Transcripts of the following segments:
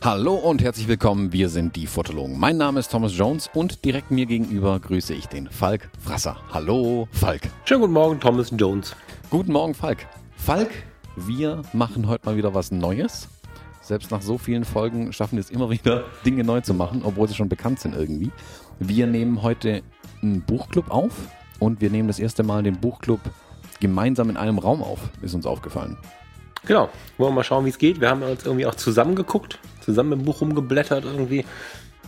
Hallo und herzlich willkommen, wir sind die Fotologen. Mein Name ist Thomas Jones und direkt mir gegenüber grüße ich den Falk Frasser. Hallo Falk. Schönen guten Morgen, Thomas Jones. Guten Morgen Falk. Falk, wir machen heute mal wieder was Neues. Selbst nach so vielen Folgen schaffen wir es immer wieder, Dinge neu zu machen, obwohl sie schon bekannt sind irgendwie. Wir nehmen heute einen Buchclub auf und wir nehmen das erste Mal den Buchclub gemeinsam in einem Raum auf, ist uns aufgefallen. Genau, wollen wir mal schauen, wie es geht. Wir haben uns irgendwie auch zusammen geguckt, zusammen im Buch rumgeblättert irgendwie.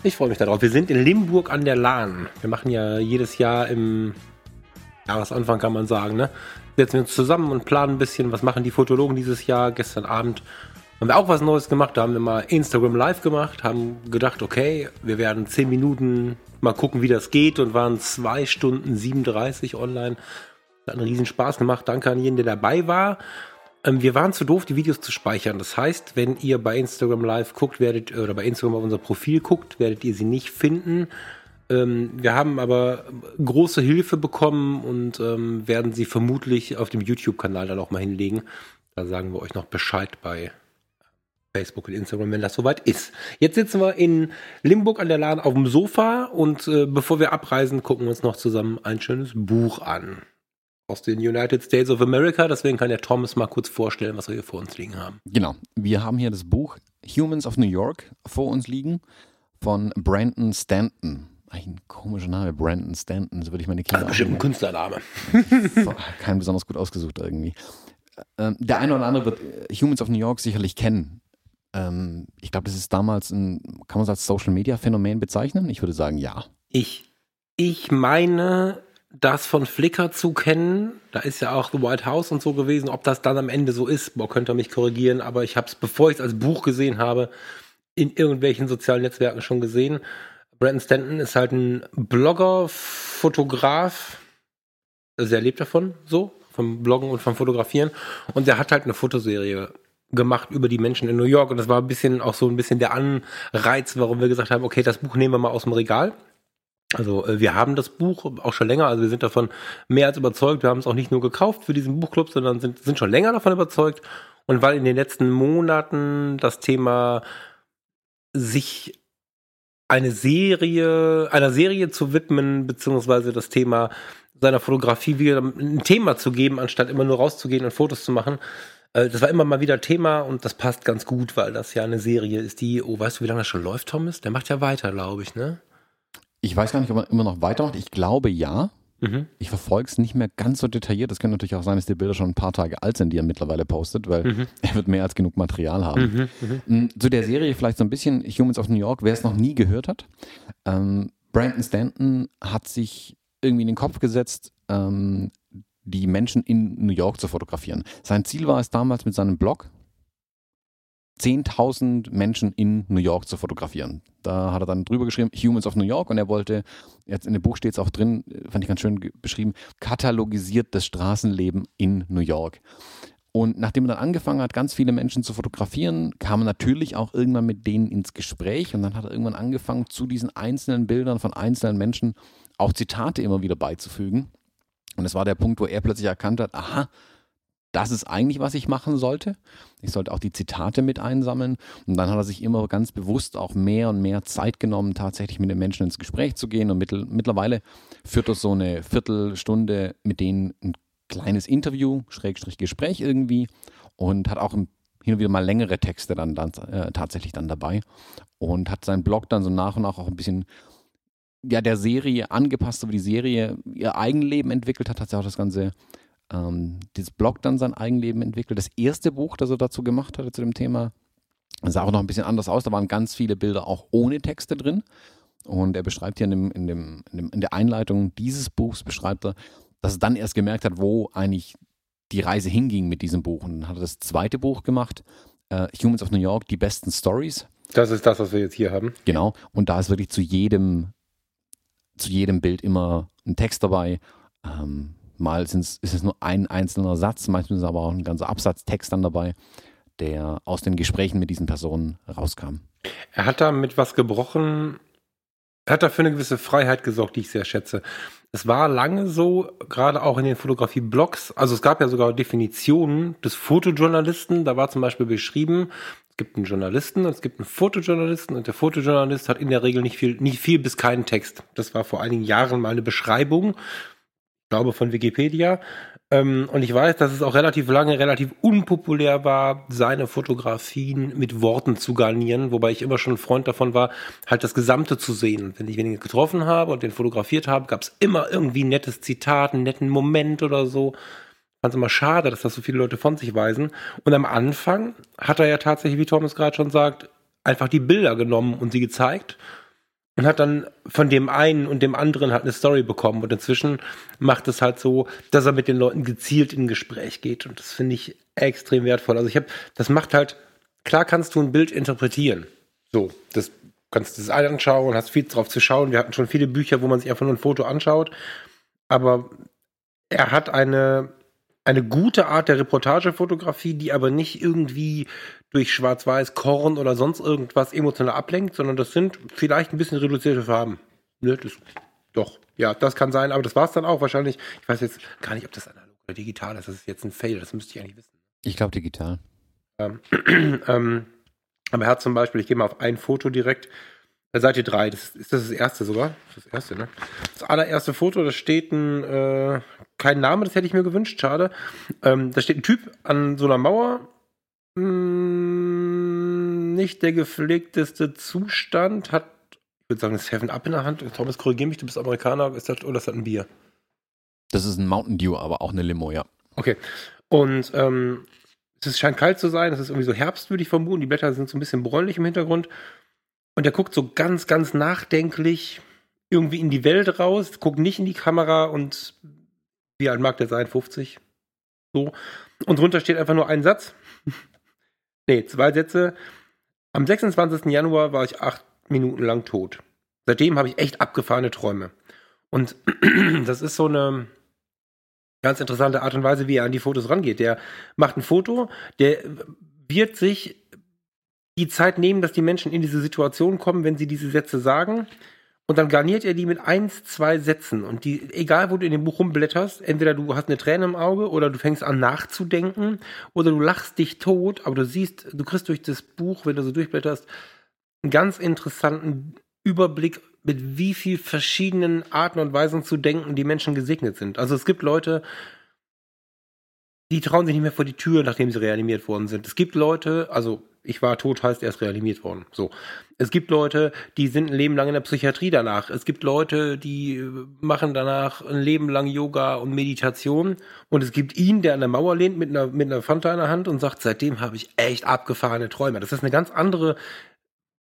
Ich freue mich darauf. Wir sind in Limburg an der Lahn. Wir machen ja jedes Jahr im Jahresanfang, kann man sagen, ne? Setzen wir uns zusammen und planen ein bisschen, was machen die Fotologen dieses Jahr. Gestern Abend haben wir auch was Neues gemacht. Da haben wir mal Instagram Live gemacht, haben gedacht, okay, wir werden 10 Minuten mal gucken, wie das geht und waren 2 Stunden 37 online. Hat einen riesen Spaß gemacht. Danke an jeden, der dabei war. Ähm, wir waren zu doof, die Videos zu speichern. Das heißt, wenn ihr bei Instagram Live guckt, werdet oder bei Instagram auf unser Profil guckt, werdet ihr sie nicht finden. Ähm, wir haben aber große Hilfe bekommen und ähm, werden sie vermutlich auf dem YouTube-Kanal dann auch mal hinlegen. Da sagen wir euch noch Bescheid bei Facebook und Instagram, wenn das soweit ist. Jetzt sitzen wir in Limburg an der Laden auf dem Sofa und äh, bevor wir abreisen, gucken wir uns noch zusammen ein schönes Buch an aus den United States of America. Deswegen kann der Thomas mal kurz vorstellen, was wir hier vor uns liegen haben. Genau. Wir haben hier das Buch Humans of New York vor uns liegen von Brandon Stanton. Ein komischer Name, Brandon Stanton. So würde ich meine Kinder. Bestimmt ein Künstlername. Kein besonders gut ausgesucht irgendwie. Ähm, der eine oder andere wird äh, Humans of New York sicherlich kennen. Ähm, ich glaube, das ist damals ein, kann man es als Social Media Phänomen bezeichnen? Ich würde sagen, ja. Ich, ich meine, das von Flickr zu kennen. Da ist ja auch The White House und so gewesen. Ob das dann am Ende so ist, boah, könnt ihr mich korrigieren. Aber ich habe es, bevor ich es als Buch gesehen habe, in irgendwelchen sozialen Netzwerken schon gesehen. Brandon Stanton ist halt ein Blogger, Fotograf. Also er lebt davon, so, vom Bloggen und vom Fotografieren. Und er hat halt eine Fotoserie gemacht über die Menschen in New York. Und das war ein bisschen auch so ein bisschen der Anreiz, warum wir gesagt haben, okay, das Buch nehmen wir mal aus dem Regal also äh, wir haben das Buch auch schon länger, also wir sind davon mehr als überzeugt. Wir haben es auch nicht nur gekauft für diesen Buchclub, sondern sind, sind schon länger davon überzeugt. Und weil in den letzten Monaten das Thema sich eine Serie, einer Serie zu widmen, beziehungsweise das Thema seiner Fotografie wieder ein Thema zu geben, anstatt immer nur rauszugehen und Fotos zu machen. Äh, das war immer mal wieder Thema und das passt ganz gut, weil das ja eine Serie ist, die, oh, weißt du, wie lange das schon läuft, Thomas? Der macht ja weiter, glaube ich, ne? Ich weiß gar nicht, ob er immer noch weitermacht. Ich glaube ja. Mhm. Ich verfolge es nicht mehr ganz so detailliert. Das könnte natürlich auch sein, dass die Bilder schon ein paar Tage alt sind, die er mittlerweile postet, weil mhm. er wird mehr als genug Material haben. Mhm. mhm. Mm, zu der Serie vielleicht so ein bisschen Humans of New York, wer es noch nie gehört hat. Ähm, Brandon Stanton hat sich irgendwie in den Kopf gesetzt, ähm, die Menschen in New York zu fotografieren. Sein Ziel war es damals mit seinem Blog, 10.000 Menschen in New York zu fotografieren. Da hat er dann drüber geschrieben, Humans of New York, und er wollte, jetzt in dem Buch steht es auch drin, fand ich ganz schön beschrieben, katalogisiert das Straßenleben in New York. Und nachdem er dann angefangen hat, ganz viele Menschen zu fotografieren, kam er natürlich auch irgendwann mit denen ins Gespräch und dann hat er irgendwann angefangen, zu diesen einzelnen Bildern von einzelnen Menschen auch Zitate immer wieder beizufügen. Und es war der Punkt, wo er plötzlich erkannt hat, aha, das ist eigentlich, was ich machen sollte. Ich sollte auch die Zitate mit einsammeln. Und dann hat er sich immer ganz bewusst auch mehr und mehr Zeit genommen, tatsächlich mit den Menschen ins Gespräch zu gehen. Und mittel, mittlerweile führt er so eine Viertelstunde mit denen ein kleines Interview, Schrägstrich Gespräch irgendwie. Und hat auch hin und wieder mal längere Texte dann, dann äh, tatsächlich dann dabei. Und hat seinen Blog dann so nach und nach auch ein bisschen ja, der Serie angepasst, aber die Serie ihr Eigenleben entwickelt hat, hat sie auch das Ganze ähm, dieses Blog dann sein Eigenleben entwickelt. Das erste Buch, das er dazu gemacht hatte zu dem Thema, sah auch noch ein bisschen anders aus. Da waren ganz viele Bilder auch ohne Texte drin. Und er beschreibt hier in, dem, in, dem, in, dem, in der Einleitung dieses Buchs, beschreibt er, dass er dann erst gemerkt hat, wo eigentlich die Reise hinging mit diesem Buch. Und dann hat er das zweite Buch gemacht, äh, Humans of New York, die besten Stories. Das ist das, was wir jetzt hier haben. Genau. Und da ist wirklich zu jedem, zu jedem Bild immer ein Text dabei. Ähm, Mal ist es nur ein einzelner Satz, manchmal ist aber auch ein ganzer Absatztext dann dabei, der aus den Gesprächen mit diesen Personen rauskam. Er hat da mit was gebrochen, er hat dafür eine gewisse Freiheit gesorgt, die ich sehr schätze. Es war lange so, gerade auch in den Fotografie-Blogs, also es gab ja sogar Definitionen des Fotojournalisten, da war zum Beispiel beschrieben, es gibt einen Journalisten und es gibt einen Fotojournalisten und der Fotojournalist hat in der Regel nicht viel, nicht viel bis keinen Text. Das war vor einigen Jahren mal eine Beschreibung, glaube von Wikipedia. Ähm, und ich weiß, dass es auch relativ lange relativ unpopulär war, seine Fotografien mit Worten zu garnieren, wobei ich immer schon ein Freund davon war, halt das Gesamte zu sehen. Wenn ich wenige getroffen habe und den fotografiert habe, gab es immer irgendwie ein nettes Zitat, einen netten Moment oder so. Fand es immer schade, dass das so viele Leute von sich weisen. Und am Anfang hat er ja tatsächlich, wie Thomas gerade schon sagt, einfach die Bilder genommen und sie gezeigt und hat dann von dem einen und dem anderen halt eine Story bekommen. Und inzwischen macht es halt so, dass er mit den Leuten gezielt in ein Gespräch geht. Und das finde ich extrem wertvoll. Also ich habe, das macht halt, klar kannst du ein Bild interpretieren. So, das kannst du das anschauen, hast viel drauf zu schauen. Wir hatten schon viele Bücher, wo man sich einfach nur ein Foto anschaut. Aber er hat eine, eine gute Art der Reportagefotografie, die aber nicht irgendwie durch Schwarz-Weiß, Korn oder sonst irgendwas emotional ablenkt, sondern das sind vielleicht ein bisschen reduzierte Farben. Ne, das, doch, ja, das kann sein, aber das war es dann auch wahrscheinlich. Ich weiß jetzt gar nicht, ob das analog oder digital ist. Das ist jetzt ein Fail, das müsste ich eigentlich wissen. Ich glaube digital. Ähm, ähm, aber er hat zum Beispiel, ich gehe mal auf ein Foto direkt, Seite 3, das ist das, das erste sogar? Das erste, ne? Das allererste Foto, da steht ein, äh, kein Name, das hätte ich mir gewünscht, schade. Ähm, da steht ein Typ an so einer Mauer hm, nicht der gepflegteste Zustand. Hat, ich würde sagen, das Seven Up in der Hand. Thomas, korrigier mich, du bist Amerikaner. Ist das, oder ist das ein Bier? Das ist ein Mountain Dew, aber auch eine Limo, ja. Okay. Und ähm, es scheint kalt zu sein. Es ist irgendwie so Herbst, würde ich vermuten. Die Blätter sind so ein bisschen bräunlich im Hintergrund. Und er guckt so ganz, ganz nachdenklich irgendwie in die Welt raus, guckt nicht in die Kamera und wie alt mag der sein? 50? So. Und drunter steht einfach nur ein Satz. Nee, zwei Sätze. Am 26. Januar war ich acht Minuten lang tot. Seitdem habe ich echt abgefahrene Träume. Und das ist so eine ganz interessante Art und Weise, wie er an die Fotos rangeht. Der macht ein Foto, der wird sich die Zeit nehmen, dass die Menschen in diese Situation kommen, wenn sie diese Sätze sagen. Und dann garniert er die mit eins, zwei Sätzen. Und die, egal wo du in dem Buch rumblätterst, entweder du hast eine Träne im Auge oder du fängst an nachzudenken oder du lachst dich tot, aber du siehst, du kriegst durch das Buch, wenn du so durchblätterst, einen ganz interessanten Überblick, mit wie viel verschiedenen Arten und Weisen zu denken die Menschen gesegnet sind. Also es gibt Leute, die trauen sich nicht mehr vor die Tür, nachdem sie reanimiert worden sind. Es gibt Leute, also ich war tot, heißt er ist reanimiert worden. So. Es gibt Leute, die sind ein Leben lang in der Psychiatrie danach. Es gibt Leute, die machen danach ein Leben lang Yoga und Meditation. Und es gibt ihn, der an der Mauer lehnt mit einer, mit einer Fanta in der Hand und sagt, seitdem habe ich echt abgefahrene Träume. Das ist eine ganz andere,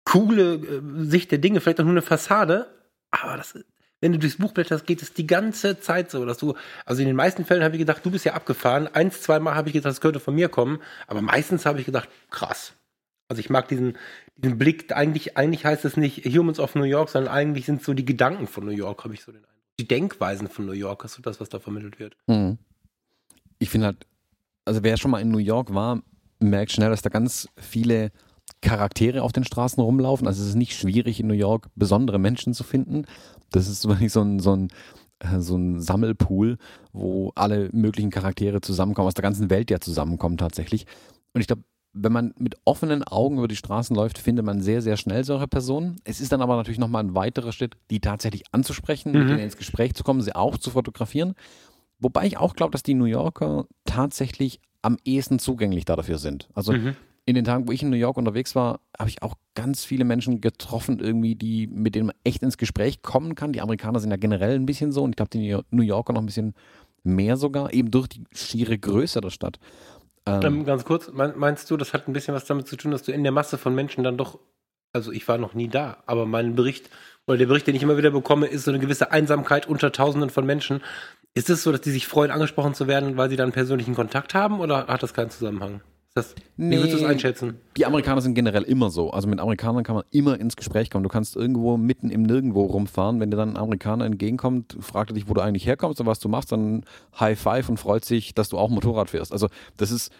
coole äh, Sicht der Dinge, vielleicht auch nur eine Fassade. Aber das, wenn du durchs Buch blätterst, geht es die ganze Zeit so, dass du, also in den meisten Fällen habe ich gedacht, du bist ja abgefahren. Eins, zweimal habe ich gedacht, das könnte von mir kommen. Aber meistens habe ich gedacht, krass. Also ich mag diesen, diesen Blick, eigentlich, eigentlich heißt es nicht Humans of New York, sondern eigentlich sind so die Gedanken von New York, habe ich so den Eindruck. Die Denkweisen von New York, ist so das, was da vermittelt wird. Mhm. Ich finde halt, also wer schon mal in New York war, merkt schnell, dass da ganz viele Charaktere auf den Straßen rumlaufen. Also es ist nicht schwierig in New York besondere Menschen zu finden. Das ist wirklich so ein, so ein, äh, so ein Sammelpool, wo alle möglichen Charaktere zusammenkommen, aus der ganzen Welt ja zusammenkommen tatsächlich. Und ich glaube, wenn man mit offenen Augen über die Straßen läuft, findet man sehr, sehr schnell solche Personen. Es ist dann aber natürlich nochmal ein weiterer Schritt, die tatsächlich anzusprechen, mhm. mit denen ins Gespräch zu kommen, sie auch zu fotografieren. Wobei ich auch glaube, dass die New Yorker tatsächlich am ehesten zugänglich dafür sind. Also mhm. in den Tagen, wo ich in New York unterwegs war, habe ich auch ganz viele Menschen getroffen, irgendwie, die, mit denen man echt ins Gespräch kommen kann. Die Amerikaner sind ja generell ein bisschen so und ich glaube, die New Yorker noch ein bisschen mehr sogar, eben durch die schiere Größe der Stadt. Ähm, ähm, ganz kurz, meinst du, das hat ein bisschen was damit zu tun, dass du in der Masse von Menschen dann doch, also ich war noch nie da, aber mein Bericht oder der Bericht, den ich immer wieder bekomme, ist so eine gewisse Einsamkeit unter Tausenden von Menschen. Ist es so, dass die sich freuen, angesprochen zu werden, weil sie dann persönlichen Kontakt haben oder hat das keinen Zusammenhang? Das, nee, wie würdest du es einschätzen? Die Amerikaner sind generell immer so. Also mit Amerikanern kann man immer ins Gespräch kommen. Du kannst irgendwo mitten im Nirgendwo rumfahren. Wenn dir dann ein Amerikaner entgegenkommt, fragt er dich, wo du eigentlich herkommst und was du machst, dann High Five und freut sich, dass du auch Motorrad fährst. Also das ist,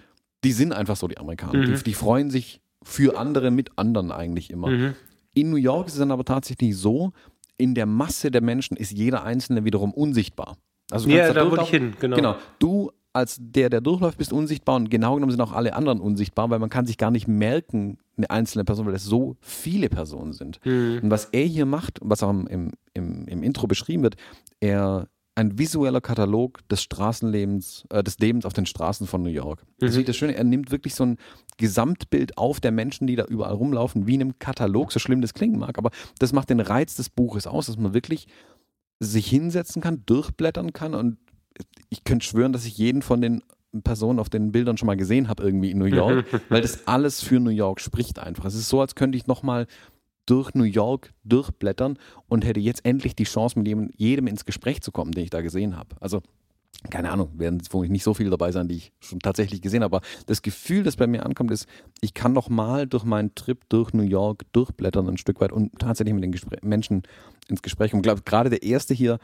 die sind einfach so, die Amerikaner. Mhm. Die, die, freuen sich für andere mit anderen eigentlich immer. Mhm. In New York ist es dann aber tatsächlich so, in der Masse der Menschen ist jeder Einzelne wiederum unsichtbar. Also Ja, kannst da wollte ich hin, genau. Genau. Du als der, der durchläuft, bist unsichtbar und genau genommen sind auch alle anderen unsichtbar, weil man kann sich gar nicht merken, eine einzelne Person, weil es so viele Personen sind. Mhm. Und was er hier macht, was auch im, im, im Intro beschrieben wird, er ein visueller Katalog des Straßenlebens, äh, des Lebens auf den Straßen von New York. Das Mhm. ist das Schöne, er nimmt wirklich so ein Gesamtbild auf der Menschen, die da überall rumlaufen, wie in einem Katalog, so schlimm das klingen mag, aber das macht den Reiz des Buches aus, dass man wirklich sich hinsetzen kann, durchblättern kann und ich könnte schwören, dass ich jeden von den Personen auf den Bildern schon mal gesehen habe irgendwie in New York, weil das alles für New York spricht einfach. Es ist so, als könnte ich nochmal durch New York durchblättern und hätte jetzt endlich die Chance, mit jedem, jedem ins Gespräch zu kommen, den ich da gesehen habe. Also keine Ahnung, werden vermutlich nicht so viele dabei sein, die ich schon tatsächlich gesehen habe, aber das Gefühl, das bei mir ankommt, ist, ich kann noch mal durch meinen Trip durch New York durchblättern ein Stück weit und tatsächlich mit den Gespr Menschen ins Gespräch kommen. Ich glaube, gerade der erste hier,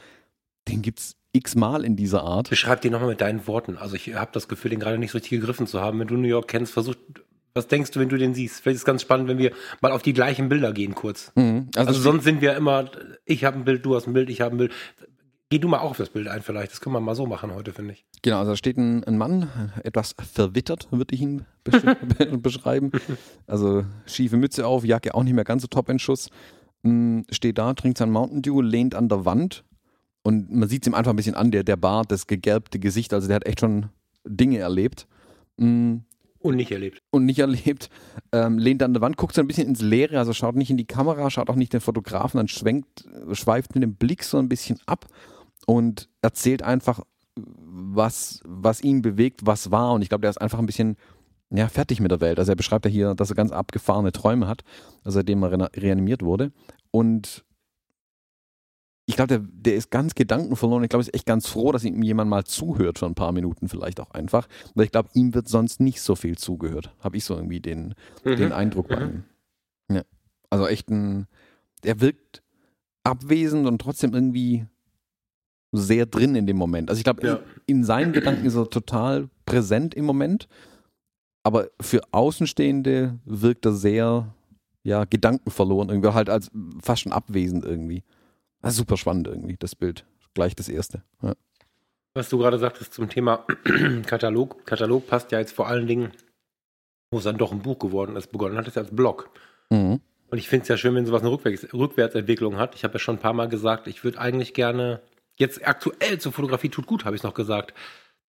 den gibt es x-mal in dieser Art. Beschreib den nochmal mit deinen Worten. Also ich habe das Gefühl, den gerade nicht so richtig gegriffen zu haben. Wenn du New York kennst, versuch, was denkst du, wenn du den siehst? Vielleicht ist es ganz spannend, wenn wir mal auf die gleichen Bilder gehen kurz. Mhm. Also, Also, sonst sind wir immer, ich habe ein Bild, du hast ein Bild, ich habe ein Bild. Geh du mal auch auf das Bild ein vielleicht. Das können wir mal so machen heute, finde ich. Genau, also da steht ein, ein Mann, etwas verwittert, würde ich ihn besch beschreiben. Also schiefe Mütze auf, Jacke auch nicht mehr ganz so top in Schuss. Mm, Steht da, trinkt sein Mountain Dew, lehnt an der Wand und man sieht es ihm einfach ein bisschen an, der, der Bart, das gegerbte Gesicht, also der hat echt schon Dinge erlebt. Mm, Und nicht erlebt. und nicht erlebt, ähm, lehnt an der Wand, guckt so ein bisschen ins Leere, also schaut nicht in die Kamera, schaut auch nicht den Fotografen, dann schwenkt, schweift mit dem Blick so ein bisschen ab und erzählt einfach, was, was ihn bewegt, was war. Und ich glaube, der ist einfach ein bisschen ja, fertig mit der Welt. Also er beschreibt ja hier, dass er ganz abgefahrene Träume hat, seitdem er re reanimiert wurde. Und ich glaube, der, der ist ganz gedankenverloren. Ich glaube, er ist echt ganz froh, dass ihm jemand mal zuhört für ein paar Minuten vielleicht auch einfach. Weil ich glaube, ihm wird sonst nicht so viel zugehört. Habe ich so irgendwie den, den Eindruck bei ihm. Ja. Also echt ein, der wirkt abwesend und trotzdem irgendwie sehr drin in dem Moment. Also ich glaube, Ja. in, in seinen Gedanken ist er total präsent im Moment, aber für Außenstehende wirkt er sehr, ja, gedankenverloren, irgendwie halt als fast schon abwesend irgendwie. Das ist super spannend irgendwie, das Bild. Gleich das erste. Ja. Was du gerade sagtest zum Thema Katalog. Katalog passt ja jetzt vor allen Dingen, wo es dann doch ein Buch geworden ist, begonnen hat es ja als Blog. Mhm. Und ich finde es ja schön, wenn sowas eine Rückwärts Rückwärtsentwicklung hat. Ich habe ja schon ein paar Mal gesagt, ich würde eigentlich gerne, jetzt aktuell zur Fotografie tut gut, habe ich noch gesagt.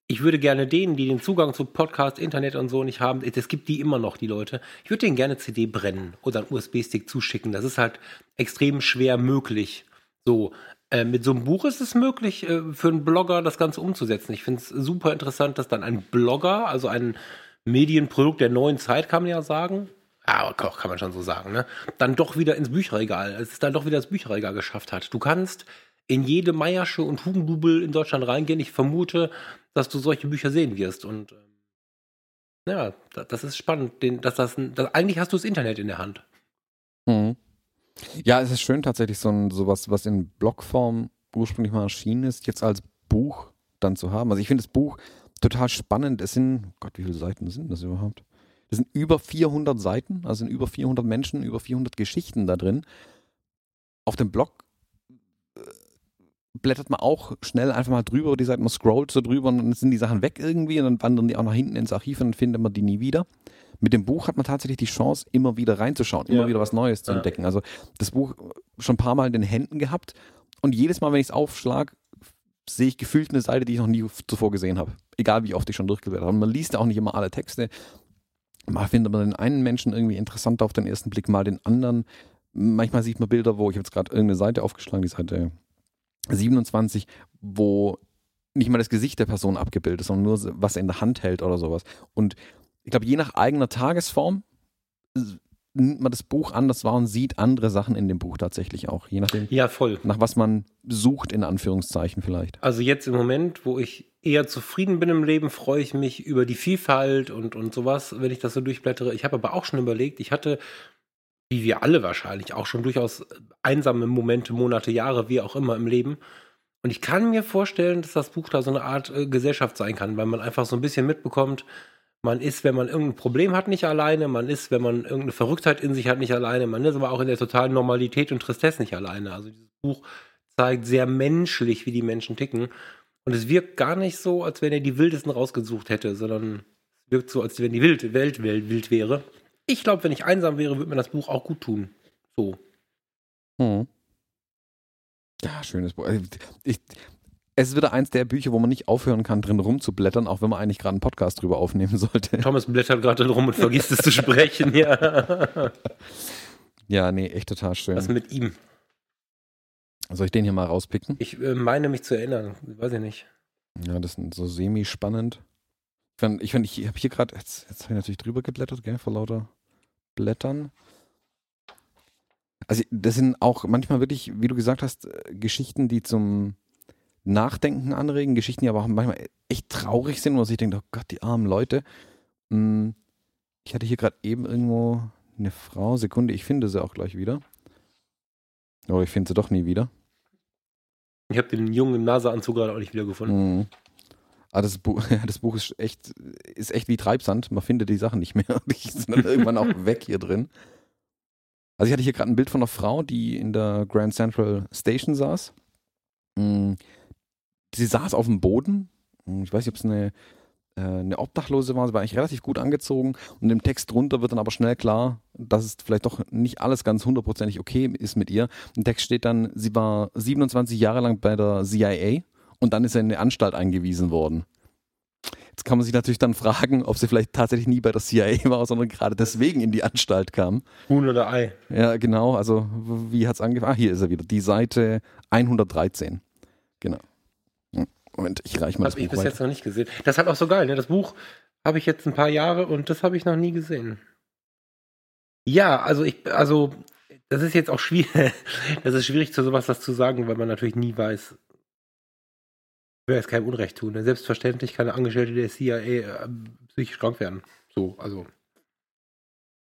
Ich würde gerne denen, die den Zugang zu Podcast, Internet und so nicht haben, es gibt die immer noch, die Leute. Ich würde denen gerne CD brennen oder einen USB-Stick zuschicken. Das ist halt extrem schwer möglich. So, äh, mit so einem Buch ist es möglich, äh, für einen Blogger das Ganze umzusetzen. Ich finde es super interessant, dass dann ein Blogger, also ein Medienprodukt der neuen Zeit, kann man ja sagen, aber kann man schon so sagen, ne? Dann doch wieder ins Bücherregal, es ist dann doch wieder ins Bücherregal geschafft hat. Du kannst in jede Meiersche und Hugendubel in Deutschland reingehen. Ich vermute, dass du solche Bücher sehen wirst. Und ähm, ja, da- das ist spannend. Den, dass das, ein- das, eigentlich hast du das Internet in der Hand. Mhm. Ja, es ist schön tatsächlich so ein sowas, was in Blogform ursprünglich mal erschienen ist, jetzt als Buch dann zu haben. Also ich finde das Buch total spannend. Es sind, Gott, wie viele Seiten sind das überhaupt? Das sind über 400 Seiten, also sind über 400 Menschen, über 400 Geschichten da drin. Auf dem Blog äh, blättert man auch schnell einfach mal drüber, die Seiten, man scrollt so drüber und dann sind die Sachen weg irgendwie und dann wandern die auch nach hinten ins Archiv und dann findet man die nie wieder. Mit dem Buch hat man tatsächlich die Chance, immer wieder reinzuschauen, immer Ja. wieder was Neues zu Ja. entdecken. Also das Buch schon ein paar Mal in den Händen gehabt und jedes Mal, wenn ich es aufschlage, sehe ich gefühlt eine Seite, die ich noch nie zuvor gesehen habe. Egal wie oft ich schon durchgeblättert habe. Und man liest ja auch nicht immer alle Texte. Mal findet man den einen Menschen irgendwie interessanter auf den ersten Blick, mal den anderen. Manchmal sieht man Bilder, wo ich habe jetzt gerade irgendeine Seite aufgeschlagen, die Seite 27, wo nicht mal das Gesicht der Person abgebildet ist, sondern nur was er in der Hand hält oder sowas. Und ich glaube, je nach eigener Tagesform äh, nimmt man das Buch anders wahr und sieht andere Sachen in dem Buch tatsächlich auch. Je nachdem, Ja, voll. nach was man sucht, in Anführungszeichen vielleicht. Also jetzt im Moment, wo ich eher zufrieden bin im Leben, freue ich mich über die Vielfalt und, und sowas, wenn ich das so durchblättere. Ich habe aber auch schon überlegt, ich hatte, wie wir alle wahrscheinlich, auch schon durchaus einsame Momente, Monate, Jahre, wie auch immer im Leben. Und ich kann mir vorstellen, dass das Buch da so eine Art äh, Gesellschaft sein kann, weil man einfach so ein bisschen mitbekommt, man ist, wenn man irgendein Problem hat, nicht alleine, man ist, wenn man irgendeine Verrücktheit in sich hat, nicht alleine, man ist aber auch in der totalen Normalität und Tristesse nicht alleine. Also dieses Buch zeigt sehr menschlich, wie die Menschen ticken. Und es wirkt gar nicht so, als wenn er die Wildesten rausgesucht hätte, sondern es wirkt so, als wenn die Welt wild, wild wäre. Ich glaube, wenn ich einsam wäre, würde mir das Buch auch gut tun. So. Hm. Ja, schönes Buch. Also, Ich, es ist wieder eins der Bücher, wo man nicht aufhören kann, drin rumzublättern, auch wenn man eigentlich gerade einen Podcast drüber aufnehmen sollte. Thomas blättert gerade rum und vergisst es zu sprechen. Ja. Ja, nee, echt total schön. Was mit ihm? Soll ich den hier mal rauspicken? Ich äh, meine mich zu erinnern. Weiß ich nicht. Ja, das ist so semi-spannend. Ich finde, ich, find, ich habe hier gerade, jetzt, jetzt habe ich natürlich drüber geblättert, gell, vor lauter Blättern. Also, das sind auch manchmal wirklich, wie du gesagt hast, äh, Geschichten, die zum Nachdenken anregen, Geschichten, die aber auch manchmal echt traurig sind, wo man sich denkt, oh Gott, die armen Leute. Hm, Ich hatte hier gerade eben irgendwo eine Frau, Sekunde, ich finde sie auch gleich wieder. Aber ich finde sie doch nie wieder. Ich habe den jungen im Naseanzug gerade auch nicht wiedergefunden. Mhm. Aber das Buch, das Buch ist echt, ist echt wie Treibsand. Man findet die Sachen nicht mehr. Die sind dann irgendwann auch weg hier drin. Also ich hatte hier gerade ein Bild von einer Frau, die in der Grand Central Station saß. Mm, Sie saß auf dem Boden. Mm, Ich weiß nicht, ob es eine, äh, eine Obdachlose war. Sie war eigentlich relativ gut angezogen. Und im Text drunter wird dann aber schnell klar, dass es vielleicht doch nicht alles ganz hundertprozentig okay ist mit ihr. Im Text steht dann, sie war 27 Jahre lang bei der CIA und dann ist er in eine Anstalt eingewiesen worden. Jetzt kann man sich natürlich dann fragen, ob sie vielleicht tatsächlich nie bei der CIA war, sondern gerade deswegen in die Anstalt kam. Huhn oder Ei. Ja, genau. Also, wie hat es angefangen? Ah, hier ist er wieder. Die Seite 113. Genau. Moment, ich reiche mal das Habe ich Buch bis jetzt noch nicht gesehen. Das ist halt auch so geil, ne? Das Buch habe ich jetzt ein paar Jahre und das habe ich noch nie gesehen. Ja, also ich, also das ist jetzt auch schwierig. Das ist schwierig, zu sowas was zu sagen, weil man natürlich nie weiß. Will jetzt keinem Unrecht tun. Ne? Selbstverständlich kann eine Angestellte der CIA äh, psychisch krank werden. So, also.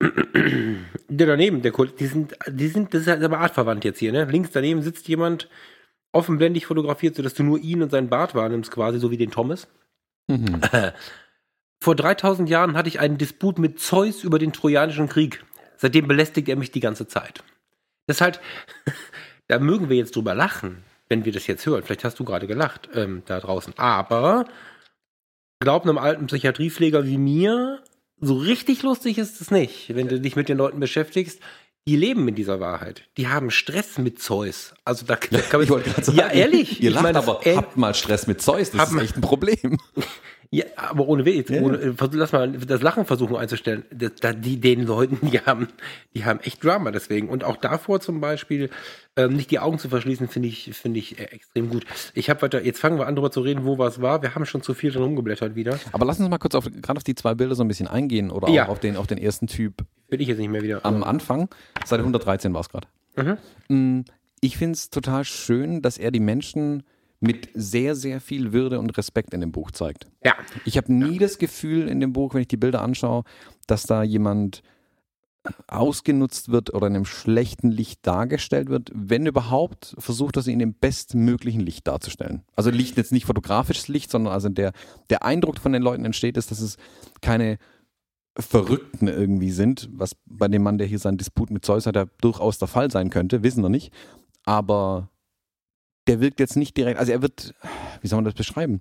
Der daneben, der Kollege, die sind, die sind, das ist halt aber artverwandt jetzt hier, ne? Links daneben sitzt jemand offenblendig fotografiert, sodass du nur ihn und seinen Bart wahrnimmst, quasi, so wie den Thomas. Mhm. Vor 3000 Jahren hatte ich einen Disput mit Zeus über den Trojanischen Krieg. Seitdem belästigt er mich die ganze Zeit. Das ist halt, da mögen wir jetzt drüber lachen, wenn wir das jetzt hören. Vielleicht hast du gerade gelacht ähm, da draußen. Aber glaub einem alten Psychiatriepfleger wie mir, so richtig lustig ist es nicht, wenn du dich mit den Leuten beschäftigst. Die leben in dieser Wahrheit. Die haben Stress mit Zeus. Also da, da kann man, Ich wollte gerade sagen, ja ehrlich. Ihr ich lacht meine, aber, ey, habt mal Stress mit Zeus, das ist echt ein Problem. Ja, aber ohne Weh, Ja. ohne, äh, lass mal das Lachen versuchen einzustellen. Das, da, die, den Leuten, die haben, die haben echt Drama deswegen. Und auch davor zum Beispiel, ähm, nicht die Augen zu verschließen, finde ich, finde ich äh, extrem gut. Ich habe weiter, jetzt fangen wir an, darüber zu reden, wo was war. Wir haben schon zu viel drin rumgeblättert wieder. Aber lass uns mal kurz auf, gerade auf die zwei Bilder so ein bisschen eingehen oder Ja. auch auf den, auf den ersten Typ Will ich jetzt nicht mehr wieder. am Anfang. Seite 113 war es gerade. Mhm. Mm, Ich finde es total schön, dass er die Menschen mit sehr, sehr viel Würde und Respekt in dem Buch zeigt. Ja, Ich habe nie das Gefühl in dem Buch, wenn ich die Bilder anschaue, dass da jemand ausgenutzt wird oder in einem schlechten Licht dargestellt wird. Wenn überhaupt, versucht er sie in dem bestmöglichen Licht darzustellen. Also Licht jetzt nicht fotografisches Licht, sondern also der, der Eindruck von den Leuten entsteht, ist, dass es keine Verrückten irgendwie sind, was bei dem Mann, der hier seinen Disput mit Zeus hat, ja durchaus der Fall sein könnte, wissen wir nicht. Aber der wirkt jetzt nicht direkt, also er wird, wie soll man das beschreiben?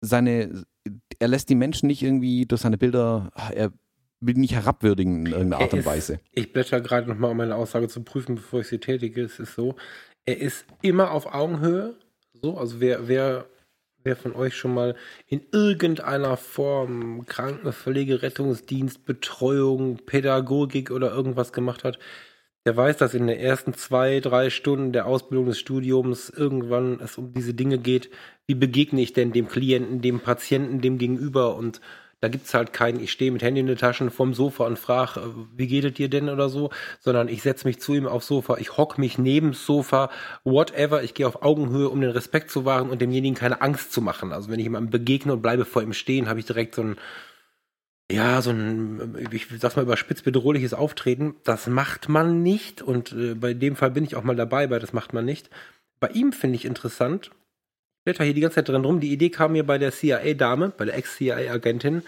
Seine, er lässt die Menschen nicht irgendwie durch seine Bilder, er will nicht herabwürdigen in irgendeiner Art Er und ist- Weise. ich blätter gerade nochmal, um meine Aussage zu prüfen, bevor ich sie tätige. Es ist so, er ist immer auf Augenhöhe. So, also wer, wer, wer von euch schon mal in irgendeiner Form Krankenpflege, Rettungsdienst, Betreuung, Pädagogik oder irgendwas gemacht hat, der weiß, dass in den ersten zwei, drei Stunden der Ausbildung des Studiums irgendwann es um diese Dinge geht. Wie begegne ich denn dem Klienten, dem Patienten, dem Gegenüber? Und da gibt's halt keinen, ich stehe mit Handy in den Taschen vorm Sofa und frage, äh, wie geht es dir denn oder so, sondern ich setze mich zu ihm aufs Sofa, ich hock mich neben's Sofa, whatever, ich gehe auf Augenhöhe, um den Respekt zu wahren und demjenigen keine Angst zu machen. Also wenn ich jemandem begegne und bleibe vor ihm stehen, habe ich direkt so ein ja, so ein, ich sag's mal überspitzt bedrohliches Auftreten, das macht man nicht. Und äh, bei dem Fall bin ich auch mal dabei, weil das macht man nicht. Bei ihm finde ich interessant, ich blätter hier die ganze Zeit drin rum, die Idee kam mir bei der CIA-Dame, bei der Ex-CIA-Agentin,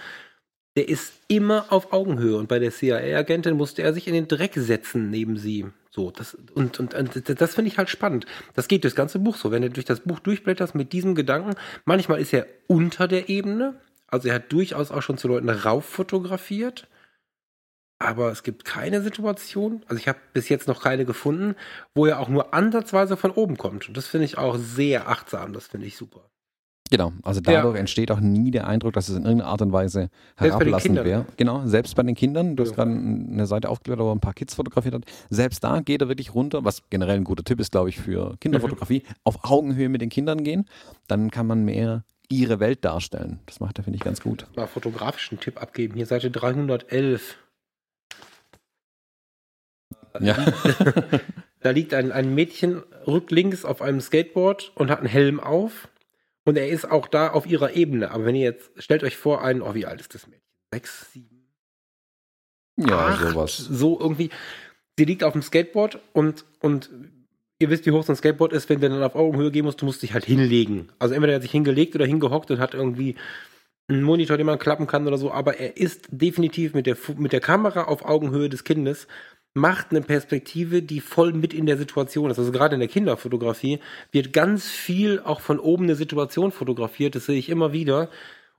der ist immer auf Augenhöhe. Und bei der CIA-Agentin musste er sich in den Dreck setzen neben sie. So, das, und, und, und das finde ich halt spannend. Das geht durchs ganze Buch so. Wenn du durch das Buch durchblätterst mit diesem Gedanken, manchmal ist er unter der Ebene, also er hat durchaus auch schon zu Leuten rauf fotografiert. Aber es gibt keine Situation, also ich habe bis jetzt noch keine gefunden, wo er auch nur ansatzweise von oben kommt. Und das finde ich auch sehr achtsam, das finde ich super. Genau, also dadurch ja. entsteht auch nie der Eindruck, dass es in irgendeiner Art und Weise herablassend wäre. Genau, selbst bei den Kindern, du ja. hast gerade eine Seite aufgeklärt, wo er ein paar Kids fotografiert hat, selbst da geht er wirklich runter, was generell ein guter Tipp ist, glaube ich, für Kinderfotografie, mhm. auf Augenhöhe mit den Kindern gehen, dann kann man mehr ihre Welt darstellen. Das macht er, finde ich, ganz gut. Mal fotografischen Tipp abgeben, hier Seite 311. Ja. da liegt ein, ein Mädchen rücklinks auf einem Skateboard und hat einen Helm auf und er ist auch da auf ihrer Ebene. Aber wenn ihr jetzt, stellt euch vor, einen, oh, wie alt ist das Mädchen? Sechs, sieben? Ja, acht, sowas. So irgendwie. Sie liegt auf dem Skateboard und, und ihr wisst, wie hoch so ein Skateboard ist, wenn der dann auf Augenhöhe gehen muss, du musst dich halt hinlegen. Also entweder er hat sich hingelegt oder hingehockt und hat irgendwie einen Monitor, den man klappen kann oder so, aber er ist definitiv mit der, mit der Kamera auf Augenhöhe des Kindes macht eine Perspektive, die voll mit in der Situation ist. Also gerade in der Kinderfotografie wird ganz viel auch von oben eine Situation fotografiert. Das sehe ich immer wieder.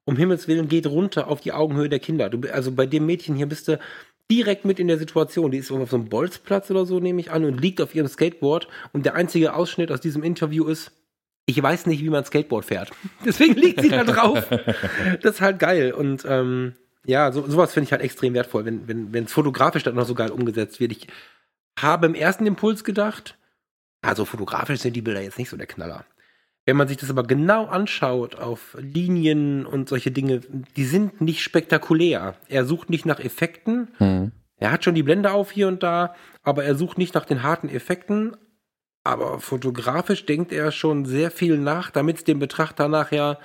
Um Himmels Willen geht runter auf die Augenhöhe der Kinder. Du, also bei dem Mädchen hier bist du direkt mit in der Situation. Die ist auf so einem Bolzplatz oder so, nehme ich an, und liegt auf ihrem Skateboard. Und der einzige Ausschnitt aus diesem Interview ist, ich weiß nicht, wie man Skateboard fährt. Deswegen liegt sie da drauf. Das ist halt geil. Und ähm, ja, so, sowas finde ich halt extrem wertvoll, wenn wenn wenn, es fotografisch dann noch so geil umgesetzt wird. Ich habe im ersten Impuls gedacht, also fotografisch sind die Bilder jetzt nicht so der Knaller. Wenn man sich das aber genau anschaut auf Linien und solche Dinge, die sind nicht spektakulär. Er sucht nicht nach Effekten. Mhm. Er hat schon die Blende auf hier und da, aber er sucht nicht nach den harten Effekten. Aber fotografisch denkt er schon sehr viel nach, damit es dem Betrachter nachher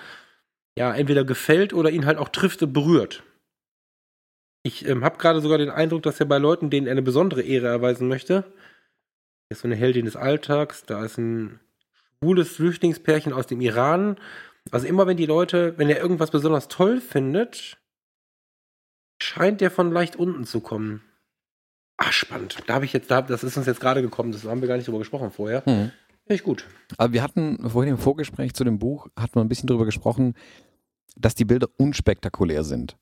ja entweder gefällt oder ihn halt auch trifft und berührt. Ich ähm, habe gerade sogar den Eindruck, dass er bei Leuten, denen er eine besondere Ehre erweisen möchte, ist so eine Heldin des Alltags, da ist ein schwules Flüchtlingspärchen aus dem Iran. Also immer wenn die Leute, wenn er irgendwas besonders toll findet, scheint der von leicht unten zu kommen. Ach, spannend. Da habe ich jetzt, da, das ist uns jetzt gerade gekommen, das haben wir gar nicht drüber gesprochen vorher. Mhm. Echt gut. Aber wir hatten vorhin im Vorgespräch zu dem Buch, hatten wir ein bisschen drüber gesprochen, dass die Bilder unspektakulär sind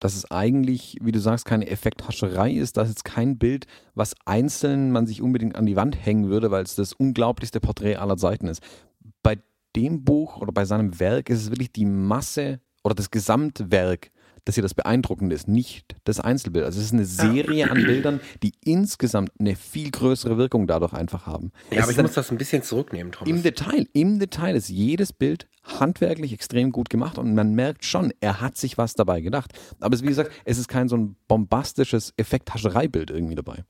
dass es eigentlich, wie du sagst, keine Effekthascherei ist, dass jetzt kein Bild, was einzeln man sich unbedingt an die Wand hängen würde, weil es das unglaublichste Porträt aller Zeiten ist. Bei dem Buch oder bei seinem Werk ist es wirklich die Masse oder das Gesamtwerk, dass hier das Beeindruckende ist, nicht das Einzelbild. Also es ist eine Serie an Bildern, die insgesamt eine viel größere Wirkung dadurch einfach haben. Ja, es aber ich muss das ein bisschen zurücknehmen, Thomas. Im Detail, im Detail ist jedes Bild handwerklich extrem gut gemacht und man merkt schon, er hat sich was dabei gedacht. Aber es, wie gesagt, es ist kein so ein bombastisches Effekthaschereibild irgendwie dabei.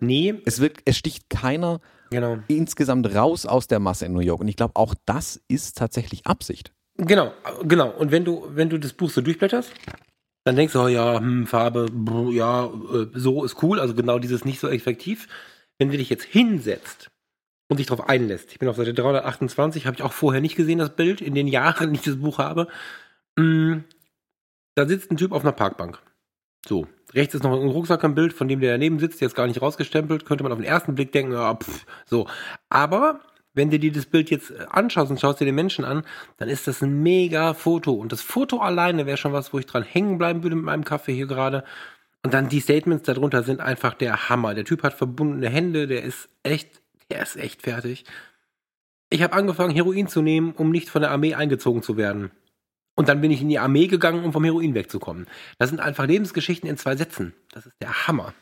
Nee. Es, wird, es sticht keiner genau. insgesamt raus aus der Masse in New York. Und ich glaube, auch das ist tatsächlich Absicht. Genau, genau. Und wenn du, wenn du das Buch so durchblätterst, dann denkst du, oh ja, hm, Farbe, ja, äh, so ist cool, also genau dieses nicht so effektiv. Wenn du dich jetzt hinsetzt und dich darauf einlässt, ich bin auf Seite 328, habe ich auch vorher nicht gesehen, das Bild, in den Jahren, die ich das Buch habe, mm, da sitzt ein Typ auf einer Parkbank. So, rechts ist noch ein Rucksack am Bild, von dem der daneben sitzt, der ist gar nicht rausgestempelt, könnte man auf den ersten Blick denken, ja, pff, so. Aber wenn du dir das Bild jetzt äh, anschaust und schaust dir den Menschen an, dann ist das ein mega Foto. Und das Foto alleine wäre schon was, wo ich dran hängen bleiben würde mit meinem Kaffee hier gerade. Und dann die Statements darunter sind einfach der Hammer. Der Typ hat verbundene Hände, der ist echt, der ist echt fertig. Ich habe angefangen, Heroin zu nehmen, um nicht von der Armee eingezogen zu werden. Und dann bin ich in die Armee gegangen, um vom Heroin wegzukommen. Das sind einfach Lebensgeschichten in zwei Sätzen. Das ist der Hammer.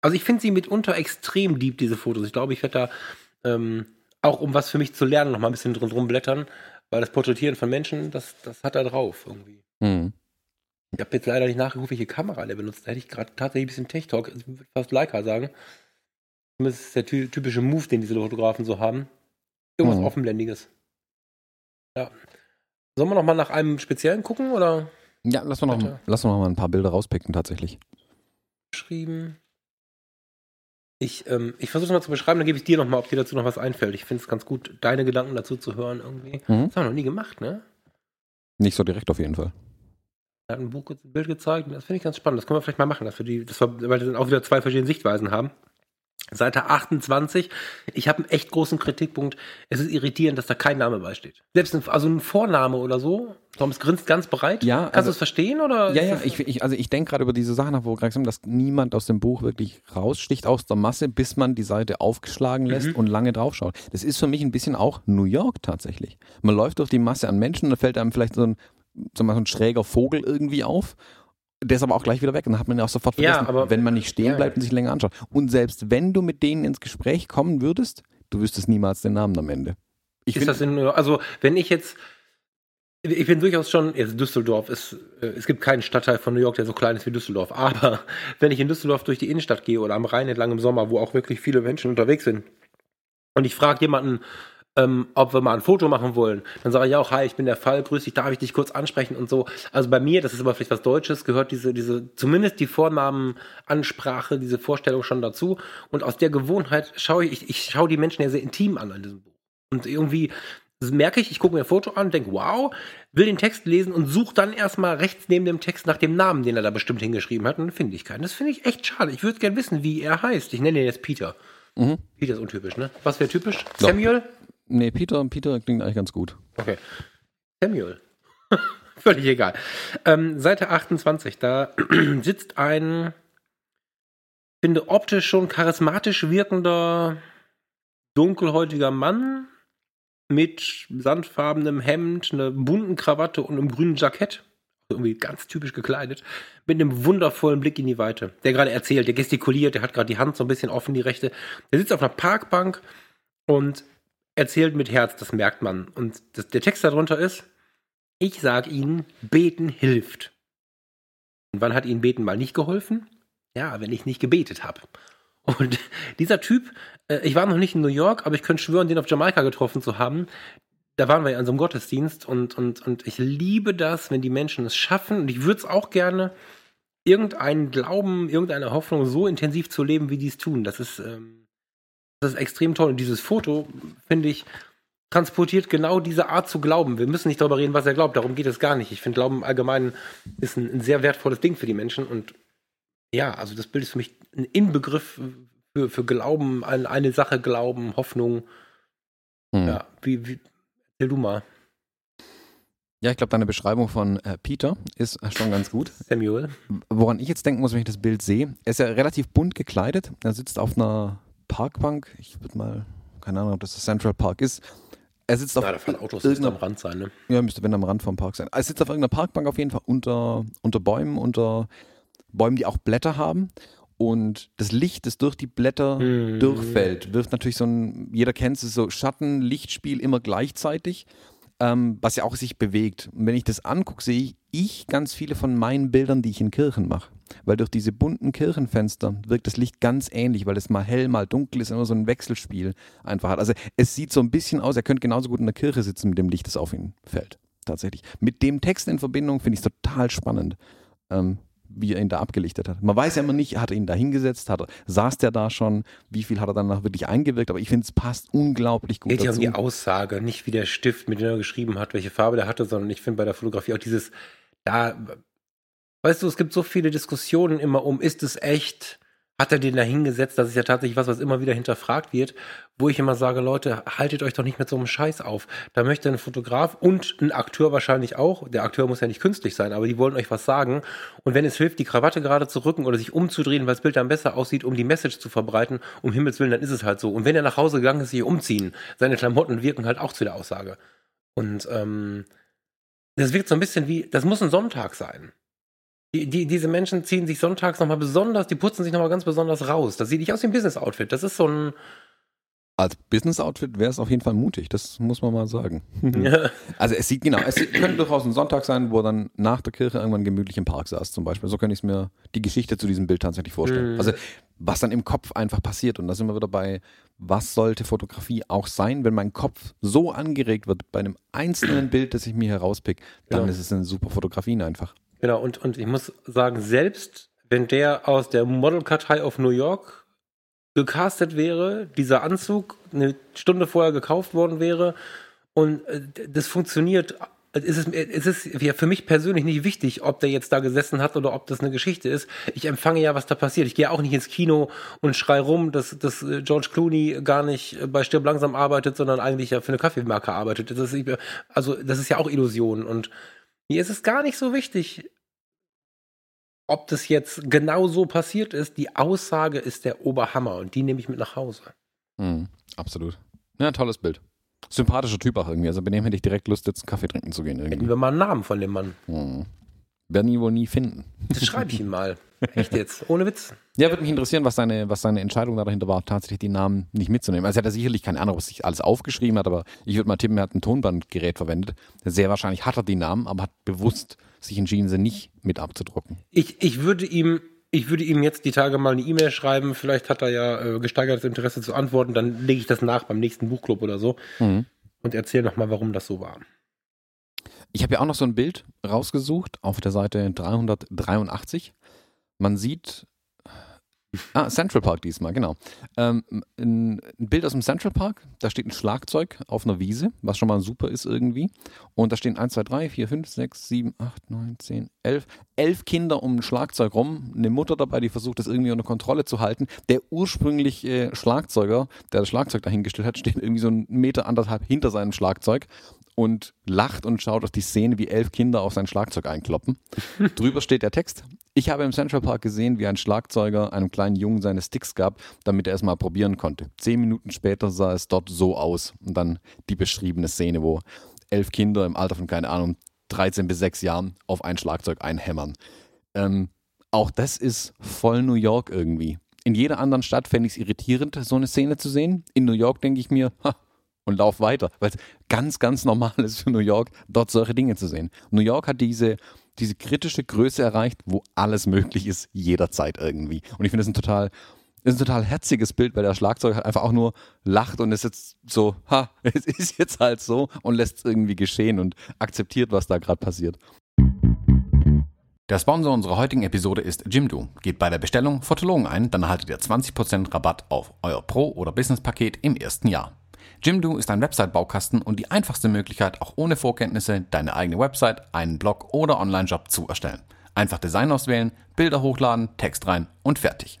Also ich finde sie mitunter extrem deep, diese Fotos. Ich glaube, ich werde da ähm, auch um was für mich zu lernen, noch mal ein bisschen drin rumblättern, weil das Porträtieren von Menschen, das, das hat er drauf irgendwie. Mhm. Ich habe jetzt leider nicht nachgeguckt, welche Kamera der benutzt. Da hätte ich gerade tatsächlich ein bisschen Tech-Talk, ich würde fast Leica sagen. Das ist der typische Move, den diese Fotografen so haben. Irgendwas mhm. Offenblendiges. Ja. Sollen wir noch mal nach einem speziellen gucken, oder? Ja, lass uns noch, lass noch mal ein paar Bilder rauspicken, tatsächlich. Geschrieben. Ich, ähm, ich versuche es mal zu beschreiben, dann gebe ich dir noch mal, ob dir dazu noch was einfällt. Ich finde es ganz gut, deine Gedanken dazu zu hören irgendwie. Mhm. Das haben wir noch nie gemacht, ne? Nicht so direkt auf jeden Fall. Er hat ein Buch, ein Bild gezeigt, das finde ich ganz spannend. Das können wir vielleicht mal machen, dass wir die, dass wir, weil wir dann auch wieder zwei verschiedene Sichtweisen haben. Seite 28. Ich habe einen echt großen Kritikpunkt. Es ist irritierend, dass da kein Name beisteht. Selbst ein, also ein Vorname oder so. Thomas grinst ganz bereit. Ja, Kannst also- du es verstehen oder? Ja, ja, ich, ich, also ich denke gerade über diese Sachen nach, wo wir gerade gesagt haben, dass niemand aus dem Buch wirklich raussticht aus der Masse, bis man die Seite aufgeschlagen lässt Mhm. und lange draufschaut. Das ist für mich ein bisschen auch New York tatsächlich. Man läuft durch die Masse an Menschen und da fällt einem vielleicht so ein, so ein schräger Vogel irgendwie auf. Der ist aber auch gleich wieder weg und dann hat man ja auch sofort Ja, vergessen, aber- wenn man nicht stehen Ja, bleibt und sich länger anschaut. Und selbst wenn du mit denen ins Gespräch kommen würdest, du wüsstest niemals den Namen am Ende. Ich ist das in, also wenn ich jetzt, ich bin durchaus schon, jetzt Düsseldorf ist, äh, es gibt keinen Stadtteil von New York, der so klein ist wie Düsseldorf, aber wenn ich in Düsseldorf durch die Innenstadt gehe oder am Rhein entlang im Sommer, wo auch wirklich viele Menschen unterwegs sind, und ich frage jemanden, ähm, ob wir mal ein Foto machen wollen, dann sage ich ja auch, hi, ich bin der Fall, grüß dich, darf ich dich kurz ansprechen und so. Also bei mir, das ist aber vielleicht was Deutsches, gehört diese, diese, zumindest die Vornamenansprache, diese Vorstellung schon dazu. Und aus der Gewohnheit schaue ich, ich, schaue die Menschen ja sehr intim an an diesem Buch. Und irgendwie merke ich, ich gucke mir ein Foto an, denke, wow, will den Text lesen und suche dann erstmal rechts neben dem Text nach dem Namen, den er da bestimmt hingeschrieben hat. Und dann finde ich keinen. Das finde ich echt schade. Ich würde gerne wissen, wie er heißt. Ich nenne ihn jetzt Peter. Mhm. Peter ist untypisch, ne? Was wäre typisch? Doch. Samuel? Nee, Peter, Peter klingt eigentlich ganz gut. Okay. Samuel. Völlig egal. Ähm, Seite 28, da sitzt ein, finde optisch schon charismatisch wirkender, dunkelhäutiger Mann mit sandfarbenem Hemd, einer bunten Krawatte und einem grünen Jackett. Irgendwie ganz typisch gekleidet. Mit einem wundervollen Blick in die Weite. Der gerade erzählt, der gestikuliert, der hat gerade die Hand so ein bisschen offen, die rechte. Der sitzt auf einer Parkbank und erzählt mit Herz, das merkt man. Und das, der Text darunter ist, ich sag Ihnen, beten hilft. Und wann hat Ihnen beten mal nicht geholfen? Ja, wenn ich nicht gebetet habe. Und dieser Typ, äh, ich war noch nicht in New York, aber ich könnte schwören, den auf Jamaika getroffen zu haben. Da waren wir ja an so einem Gottesdienst und, und, und ich liebe das, wenn die Menschen es schaffen. Und ich würde es auch gerne, irgendeinen Glauben, irgendeine Hoffnung so intensiv zu leben, wie die es tun. Das ist, ähm, das ist extrem toll. Und dieses Foto, finde ich, transportiert genau diese Art zu glauben. Wir müssen nicht darüber reden, was er glaubt. Darum geht es gar nicht. Ich finde, Glauben allgemein ist ein, ein sehr wertvolles Ding für die Menschen. Und ja, also das Bild ist für mich ein Inbegriff für, für Glauben, an eine Sache glauben, Hoffnung. Hm. Ja, wie, wie, du mal, Ja, ich glaube, deine Beschreibung von äh, Peter ist äh, schon ganz gut. Samuel. Woran ich jetzt denken muss, wenn ich das Bild sehe, er ist ja relativ bunt gekleidet. Er sitzt auf einer Parkbank. Ich würde mal, keine Ahnung, ob das das Central Park ist. Er sitzt auf Ja, da fahren Autos irgendeiner am Rand sein, ne? Ja, müsste wenn am Rand vom Park sein. Er sitzt auf irgendeiner Parkbank auf jeden Fall unter, unter Bäumen, unter Bäumen, die auch Blätter haben. Und das Licht, das durch die Blätter Mhm. durchfällt, wirft natürlich so ein, jeder kennt es, so Schatten, Lichtspiel immer gleichzeitig, ähm, was ja auch sich bewegt. Und wenn ich das angucke, sehe ich, ich ganz viele von meinen Bildern, die ich in Kirchen mache. Weil durch diese bunten Kirchenfenster wirkt das Licht ganz ähnlich, weil es mal hell, mal dunkel ist, immer so ein Wechselspiel einfach hat. Also es sieht so ein bisschen aus, er könnte genauso gut in der Kirche sitzen mit dem Licht, das auf ihn fällt. Tatsächlich. Mit dem Text in Verbindung finde ich es total spannend, ähm, wie er ihn da abgelichtet hat. Man weiß ja immer nicht, hat er ihn da hingesetzt, hat saß der da schon, wie viel hat er danach wirklich eingewirkt, aber ich finde, es passt unglaublich gut Geht ja um die Aussage, nicht wie der Stift, mit dem er geschrieben hat, welche Farbe der hatte, sondern ich finde bei der Fotografie auch dieses, da, weißt du, es gibt so viele Diskussionen immer um, ist es echt? Hat er den da hingesetzt? Das ist ja tatsächlich was, was immer wieder hinterfragt wird, wo ich immer sage, Leute, haltet euch doch nicht mit so einem Scheiß auf. Da möchte ein Fotograf und ein Akteur wahrscheinlich auch, der Akteur muss ja nicht künstlich sein, aber die wollen euch was sagen. Und wenn es hilft, die Krawatte gerade zu rücken oder sich umzudrehen, weil das Bild dann besser aussieht, um die Message zu verbreiten, um Himmels Willen, dann ist es halt so. Und wenn er nach Hause gegangen ist, sich umziehen, seine Klamotten wirken halt auch zu der Aussage. Und ähm, das wirkt so ein bisschen wie, das muss ein Sonntag sein. Die, die, diese Menschen ziehen sich sonntags nochmal besonders, die putzen sich nochmal ganz besonders raus. Das sieht nicht aus wie ein Business-Outfit. Das ist so ein. Als Business-Outfit wäre es auf jeden Fall mutig, das muss man mal sagen. Ja. Also es sieht genau, es könnte durchaus ein Sonntag sein, wo dann nach der Kirche irgendwann gemütlich im Park saß zum Beispiel. So könnte ich es mir die Geschichte zu diesem Bild tatsächlich vorstellen. Mhm. Also was dann im Kopf einfach passiert und da sind wir wieder bei, was sollte Fotografie auch sein, wenn mein Kopf so angeregt wird bei einem einzelnen Bild, das ich mir herauspick, dann Genau. ist es eine super Fotografie einfach. Genau, und, und ich muss sagen, selbst wenn der aus der Modelkartei of New York gecastet wäre, dieser Anzug eine Stunde vorher gekauft worden wäre und äh, das funktioniert es ist, es ja für mich persönlich nicht wichtig, ob der jetzt da gesessen hat oder ob das eine Geschichte ist. Ich empfange ja, was da passiert. Ich gehe auch nicht ins Kino und schrei rum, dass, dass äh, George Clooney gar nicht bei Stirb langsam arbeitet, sondern eigentlich ja für eine Kaffeemarke arbeitet. Das ist, also, das ist ja auch Illusion. Und mir ist es gar nicht so wichtig, ob das jetzt genau so passiert ist. Die Aussage ist der Oberhammer und die nehme ich mit nach Hause. Mhm, absolut. Ja, tolles Bild. Sympathischer Typ auch irgendwie. Also bei dem hätte ich direkt Lust, jetzt einen Kaffee trinken zu gehen. Irgendwie. Hätten wir mal einen Namen von dem Mann. Mhm. Werden ihn wohl nie finden. Das schreibe ich ihm mal. Echt jetzt, ohne Witz. Ja, würde mich interessieren, was seine, was seine Entscheidung dahinter war, tatsächlich die Namen nicht mitzunehmen. Also er hat er sicherlich keine Ahnung, was sich alles aufgeschrieben hat, aber ich würde mal tippen, er hat ein Tonbandgerät verwendet. Sehr wahrscheinlich hat er die Namen, aber hat bewusst sich entschieden, sie nicht mit abzudrucken. Ich, ich würde ihm ich würde ihm jetzt die Tage mal eine E-Mail schreiben. Vielleicht hat er ja äh, gesteigertes Interesse zu antworten. Dann lege ich das nach beim nächsten Buchclub oder so mhm. und erzähle nochmal, warum das so war. Ich habe ja auch noch so ein Bild rausgesucht auf der Seite 383. Man sieht Ah, Central Park diesmal, genau. Ähm, ein, ein, Bild aus dem Central Park, da steht ein Schlagzeug auf einer Wiese, was schon mal super ist irgendwie. Und da stehen 1, 2, 3, 4, 5, 6, 7, 8, 9, 10, 11. Elf Kinder um ein Schlagzeug rum. Eine Mutter dabei, die versucht, das irgendwie unter Kontrolle zu halten. Der ursprüngliche Schlagzeuger, der das Schlagzeug dahingestellt hat, steht irgendwie so einen Meter, anderthalb hinter seinem Schlagzeug und lacht und schaut auf die Szene, wie elf Kinder auf sein Schlagzeug einkloppen. Drüber steht der Text. Ich habe im Central Park gesehen, wie ein Schlagzeuger einem kleinen Jungen seine Sticks gab, damit er es mal probieren konnte. Zehn Minuten später sah es dort so aus. Und dann die beschriebene Szene, wo elf Kinder im Alter von, keine Ahnung, 13 bis 6 Jahren auf ein Schlagzeug einhämmern. Ähm, auch das ist voll New York irgendwie. In jeder anderen Stadt fände ich es irritierend, so eine Szene zu sehen. In New York denke ich mir, ha, und lauf weiter, weil es ganz, ganz normal ist für New York, dort solche Dinge zu sehen. New York hat diese, diese kritische Größe erreicht, wo alles möglich ist, jederzeit irgendwie. Und ich finde das ein total, ist ein total herziges Bild, weil der Schlagzeug halt einfach auch nur lacht und ist jetzt so, ha, es ist jetzt halt so und lässt es irgendwie geschehen und akzeptiert, was da gerade passiert. Der Sponsor unserer heutigen Episode ist Jimdo. Geht bei der Bestellung Fotologen ein, dann erhaltet ihr 20% Rabatt auf euer Pro- oder Business-Paket im ersten Jahr. Jimdo ist ein Website-Baukasten und die einfachste Möglichkeit, auch ohne Vorkenntnisse deine eigene Website, einen Blog oder Online-Job zu erstellen. Einfach Design auswählen, Bilder hochladen, Text rein und fertig.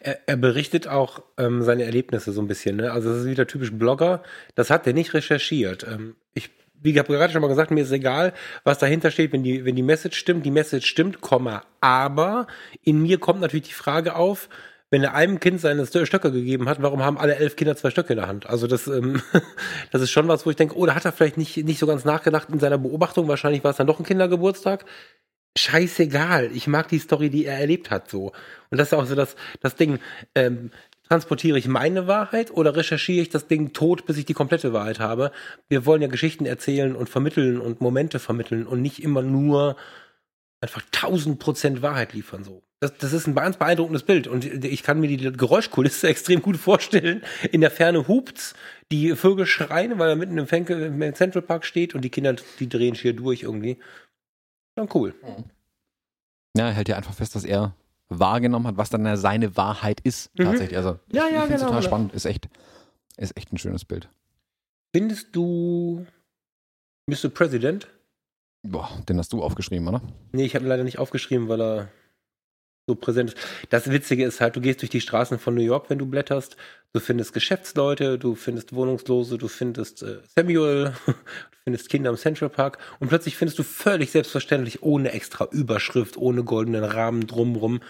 Er, er berichtet auch ähm, seine Erlebnisse so ein bisschen. Ne? Also das ist wieder typisch Blogger. Das hat er nicht recherchiert. Ähm, ich wie ich habe gerade schon mal gesagt, mir ist egal, was dahinter steht, wenn die, wenn die Message stimmt, die Message stimmt, Komma. Aber in mir kommt natürlich die Frage auf, wenn er einem Kind seine Stöcke gegeben hat, warum haben alle elf Kinder zwei Stöcke in der Hand? Also das, ähm, das ist schon was, wo ich denke, oh, da hat er vielleicht nicht, nicht so ganz nachgedacht in seiner Beobachtung. Wahrscheinlich war es dann doch ein Kindergeburtstag scheißegal. Ich mag die Story, die er erlebt hat, so. Und das ist auch so das, das Ding. Ähm, transportiere ich meine Wahrheit oder recherchiere ich das Ding tot, bis ich die komplette Wahrheit habe? Wir wollen ja Geschichten erzählen und vermitteln und Momente vermitteln und nicht immer nur einfach 1000 Prozent Wahrheit liefern, so. Das, das ist ein ganz beeindruckendes Bild und ich kann mir die Geräuschkulisse extrem gut vorstellen. In der Ferne hupt's, die Vögel schreien, weil er mitten im, Fenke, im Central Park steht und die Kinder, die drehen schier durch irgendwie. Dann cool. Ja, er hält ja einfach fest, dass er wahrgenommen hat, was dann seine Wahrheit ist, mhm. tatsächlich. Also, ja, ja, ich genau. total spannend. Ist echt, ist echt ein schönes Bild. Findest du Mr. President? Boah, den hast du aufgeschrieben, oder? Nee, ich habe ihn leider nicht aufgeschrieben, weil er so präsent ist. Das Witzige ist halt, du gehst durch die Straßen von New York, wenn du blätterst. Du findest Geschäftsleute, du findest Wohnungslose, du findest äh, Samuel, du findest Kinder im Central Park und plötzlich findest du völlig selbstverständlich, ohne extra Überschrift, ohne goldenen Rahmen drumrum,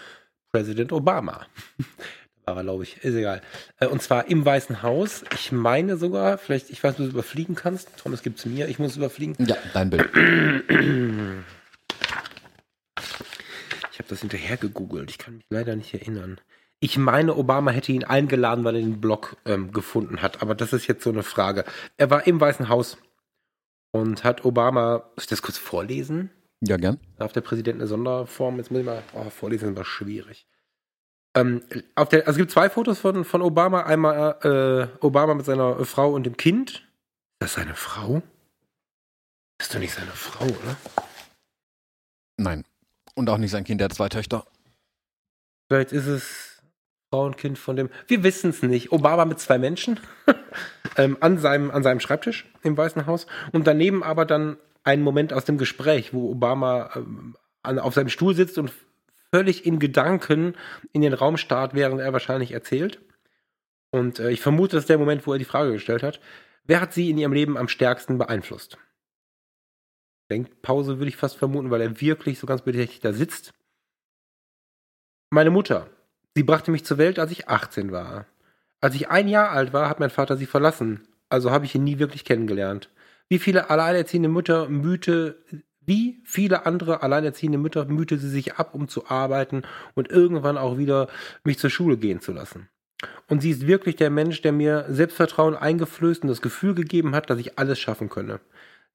Präsident Obama. Fahrer, glaube ich. Ist egal. Äh, und zwar im Weißen Haus. Ich meine sogar, vielleicht, ich weiß, du es überfliegen kannst. Thomas gibt es mir, ich muss überfliegen. Ja, dein Bild. Ich habe das hinterher gegoogelt. Ich kann mich leider nicht erinnern. Ich meine, Obama hätte ihn eingeladen, weil er den Blog ähm, gefunden hat. Aber das ist jetzt so eine Frage. Er war im Weißen Haus und hat Obama. Soll ich das kurz vorlesen? Ja, gern. Darf der Präsident eine Sonderform? Jetzt muss ich mal. Oh, vorlesen war schwierig. Ähm, auf der, also es gibt zwei Fotos von, von Obama. Einmal äh, Obama mit seiner Frau und dem Kind. Ist das seine Frau? Das ist doch nicht seine Frau, oder? Nein. Und auch nicht sein Kind, der hat zwei Töchter. Vielleicht ist es Frau und Kind von dem. Wir wissen es nicht. Obama mit zwei Menschen ähm, an, seinem, an seinem Schreibtisch im Weißen Haus. Und daneben aber dann ein Moment aus dem Gespräch, wo Obama ähm, an, auf seinem Stuhl sitzt und völlig in Gedanken in den Raum starrt, während er wahrscheinlich erzählt. Und äh, ich vermute, das ist der Moment, wo er die Frage gestellt hat. Wer hat sie in ihrem Leben am stärksten beeinflusst? Denkpause würde ich fast vermuten, weil er wirklich so ganz bedächtig da sitzt. Meine Mutter. Sie brachte mich zur Welt, als ich 18 war. Als ich ein Jahr alt war, hat mein Vater sie verlassen. Also habe ich ihn nie wirklich kennengelernt. Wie viele alleinerziehende Mütter mühte, wie viele andere alleinerziehende Mütter mühte sie sich ab, um zu arbeiten und irgendwann auch wieder mich zur Schule gehen zu lassen. Und sie ist wirklich der Mensch, der mir Selbstvertrauen eingeflößt und das Gefühl gegeben hat, dass ich alles schaffen könne.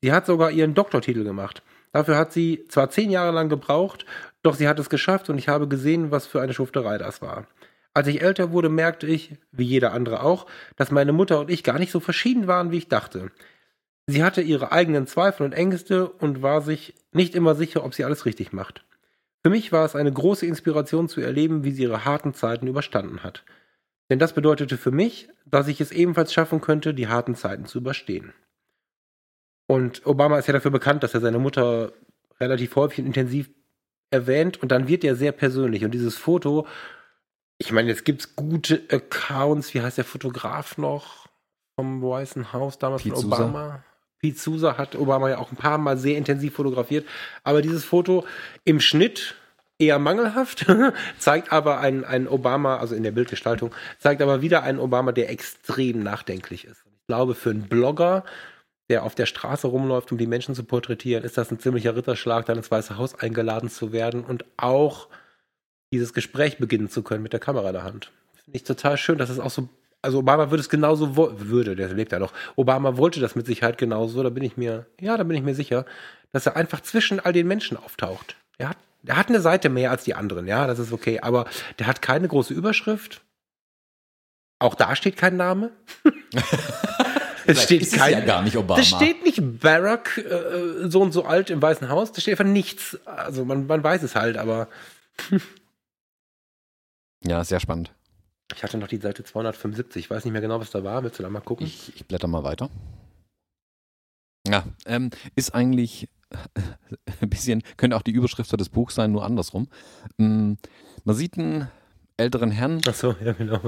Sie hat sogar ihren Doktortitel gemacht. Dafür hat sie zwar zehn Jahre lang gebraucht, doch sie hat es geschafft und ich habe gesehen, was für eine Schufterei das war. Als ich älter wurde, merkte ich, wie jeder andere auch, dass meine Mutter und ich gar nicht so verschieden waren, wie ich dachte. Sie hatte ihre eigenen Zweifel und Ängste und war sich nicht immer sicher, ob sie alles richtig macht. Für mich war es eine große Inspiration zu erleben, wie sie ihre harten Zeiten überstanden hat. Denn das bedeutete für mich, dass ich es ebenfalls schaffen könnte, die harten Zeiten zu überstehen. Und Obama ist ja dafür bekannt, dass er seine Mutter relativ häufig und intensiv erwähnt und dann wird er sehr persönlich. Und dieses Foto, ich meine, jetzt gibt es gute Accounts, wie heißt der Fotograf noch vom Weißen Haus damals Pete von Sousa. Obama? Pete Sousa hat Obama ja auch ein paar Mal sehr intensiv fotografiert. Aber dieses Foto im Schnitt eher mangelhaft, zeigt aber einen, einen Obama, also in der Bildgestaltung, zeigt aber wieder einen Obama, der extrem nachdenklich ist. Ich glaube, für einen Blogger, der auf der Straße rumläuft, um die Menschen zu porträtieren, ist das ein ziemlicher Ritterschlag, dann ins Weiße Haus eingeladen zu werden und auch dieses Gespräch beginnen zu können mit der Kamera in der Hand. Finde ich total schön, dass es auch so, also Obama würde es genauso, würde, der lebt ja noch, Obama wollte das mit Sicherheit genauso, da bin ich mir, ja, da bin ich mir sicher, dass er einfach zwischen all den Menschen auftaucht. Er hat, er hat eine Seite mehr als die anderen, ja, das ist okay, aber der hat keine große Überschrift. Auch da steht kein Name. es steht ist kein, ja gar nicht Obama. da steht nicht Barack äh, so und so alt im Weißen Haus, da steht einfach nichts. Also man, man weiß es halt, aber Ja, sehr spannend. ich hatte noch die Seite 275, ich weiß nicht mehr genau, was da war. Willst du da mal gucken? Ich, ich blätter mal weiter. Ja, ähm, ist eigentlich ein bisschen, könnte auch die Überschrift für das Buch sein, nur andersrum. Mm, Man sieht einen älteren Herrn, Achso, ja genau.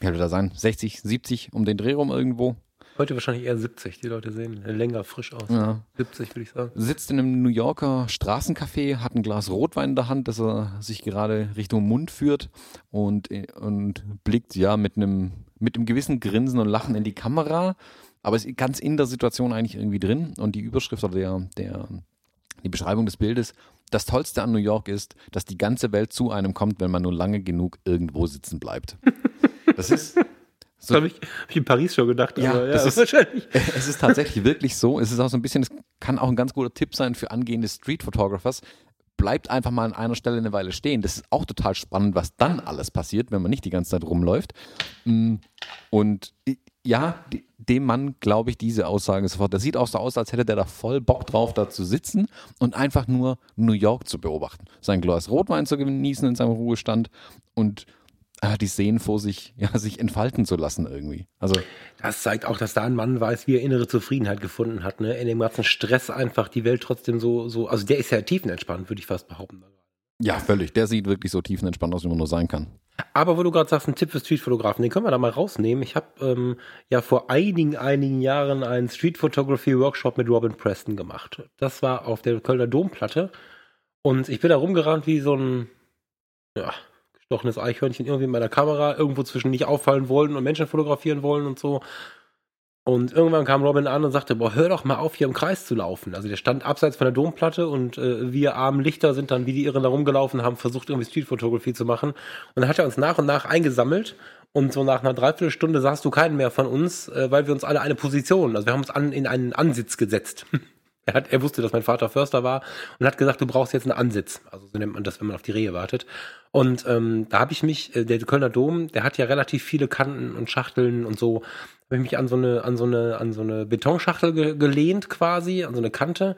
wie wird er sein? 60, 70 um den Dreh rum irgendwo. Heute wahrscheinlich eher 70, die Leute sehen länger frisch aus. Ja. 70 würde ich sagen. Sitzt in einem New Yorker Straßencafé, hat ein Glas Rotwein in der Hand, das er sich gerade Richtung Mund führt und, und blickt ja mit einem, mit einem gewissen Grinsen und Lachen in die Kamera, aber ist ganz in der Situation eigentlich irgendwie drin und die Überschrift oder der, der, die Beschreibung des Bildes, das Tollste an New York ist, dass die ganze Welt zu einem kommt, wenn man nur lange genug irgendwo sitzen bleibt. Das ist Das habe ich, hab ich in Paris schon gedacht, Ja, aber ja, das ist- wahrscheinlich. es ist tatsächlich wirklich so. Es ist auch so ein bisschen, es kann auch ein ganz guter Tipp sein für angehende Street Photographers. Bleibt einfach mal an einer Stelle eine Weile stehen. Das ist auch total spannend, was dann alles passiert, wenn man nicht die ganze Zeit rumläuft. Mm, Und ja, dem Mann glaube ich diese Aussage sofort. Das sieht auch so aus, als hätte der da voll Bock drauf, da zu sitzen und einfach nur New York zu beobachten. Sein Glas Rotwein zu genießen in seinem Ruhestand und die Seen vor sich, ja, sich entfalten zu lassen irgendwie. Also Das zeigt auch, dass da ein Mann weiß, wie er innere Zufriedenheit gefunden hat. Ne? In dem ganzen Stress einfach die Welt trotzdem so, so, also der ist ja tiefenentspannt, würde ich fast behaupten. Ja, völlig. Der sieht wirklich so tiefenentspannt aus, wie man nur sein kann. Aber wo du gerade sagst, ein Tipp für Streetfotografen, den können wir da mal rausnehmen. Ich habe ähm, ja vor einigen, einigen Jahren einen Street Photography Workshop mit Robin Preston gemacht. Das war auf der Kölner Domplatte. Und ich bin da rumgerannt wie so ein, ja, angestochenes Eichhörnchen irgendwie in meiner Kamera irgendwo zwischen nicht auffallen wollen und Menschen fotografieren wollen und so. Und irgendwann kam Robin an und sagte, boah, hör doch mal auf, hier im Kreis zu laufen. Also der stand abseits von der Domplatte und äh, wir armen Lichter sind dann wie die Irren da rumgelaufen, haben versucht, irgendwie Streetfotografie zu machen. Und dann hat er uns nach und nach eingesammelt und so nach einer Dreiviertelstunde sahst du keinen mehr von uns, äh, weil wir uns alle eine Position, also wir haben uns an, in einen Ansitz gesetzt. er, hat, er wusste, dass mein Vater Förster war und hat gesagt, du brauchst jetzt einen Ansitz. Also so nennt man das, wenn man auf die Rehe wartet. Und ähm, da habe ich mich, äh, der Kölner Dom, der hat ja relativ viele Kanten und Schachteln und so habe ich mich an so eine, an so eine, an so eine Betonschachtel ge gelehnt quasi, an so eine Kante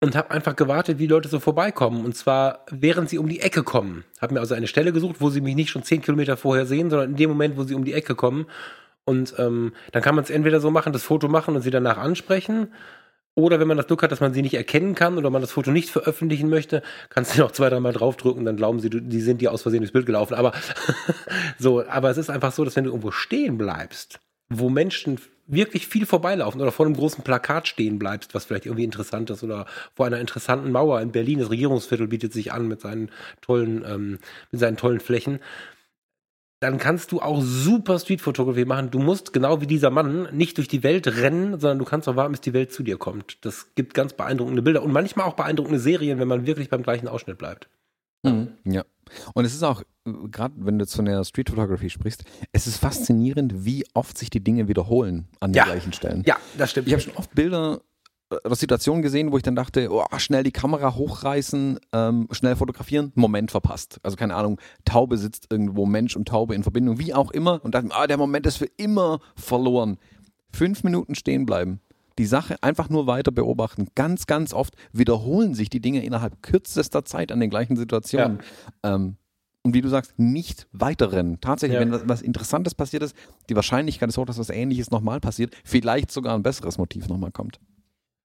und habe einfach gewartet, wie Leute so vorbeikommen. Und zwar, während sie um die Ecke kommen. Habe mir also eine Stelle gesucht, wo sie mich nicht schon zehn Kilometer vorher sehen, sondern in dem Moment, wo sie um die Ecke kommen. Und ähm, dann kann man es entweder so machen, das Foto machen und sie danach ansprechen. Oder wenn man das Glück hat, dass man sie nicht erkennen kann oder man das Foto nicht veröffentlichen möchte, kannst du noch zwei, dreimal draufdrücken, dann glauben sie, die sind dir aus Versehen durchs Bild gelaufen. Aber so, aber es ist einfach so, dass wenn du irgendwo stehen bleibst, wo Menschen wirklich viel vorbeilaufen oder vor einem großen Plakat stehen bleibst, was vielleicht irgendwie interessant ist oder vor einer interessanten Mauer in Berlin, das Regierungsviertel bietet sich an mit seinen tollen, ähm, mit seinen tollen Flächen. Dann kannst du auch super Streetfotografie machen. Du musst genau wie dieser Mann nicht durch die Welt rennen, sondern du kannst auch warten, bis die Welt zu dir kommt. Das gibt ganz beeindruckende Bilder und manchmal auch beeindruckende Serien, wenn man wirklich beim gleichen Ausschnitt bleibt. Mhm. Ja. Und es ist auch, gerade wenn du zu einer Street Photography sprichst, es ist faszinierend, wie oft sich die Dinge wiederholen an Ja. den gleichen Stellen. Ja, das stimmt. Ich habe schon oft Bilder äh, Situationen gesehen, wo ich dann dachte, oh, schnell die Kamera hochreißen, ähm, schnell fotografieren, Moment verpasst. Also keine Ahnung, Taube sitzt irgendwo, Mensch und Taube in Verbindung, wie auch immer. Und dann, ah, der Moment ist für immer verloren. Fünf Minuten stehen bleiben. Die Sache einfach nur weiter beobachten. Ganz, ganz oft wiederholen sich die Dinge innerhalb kürzester Zeit an den gleichen Situationen. Ähm, und wie du sagst, nicht weiterrennen. Tatsächlich, Ja. wenn was, was Interessantes passiert ist, die Wahrscheinlichkeit ist hoch, dass was Ähnliches nochmal passiert, vielleicht sogar ein besseres Motiv nochmal kommt.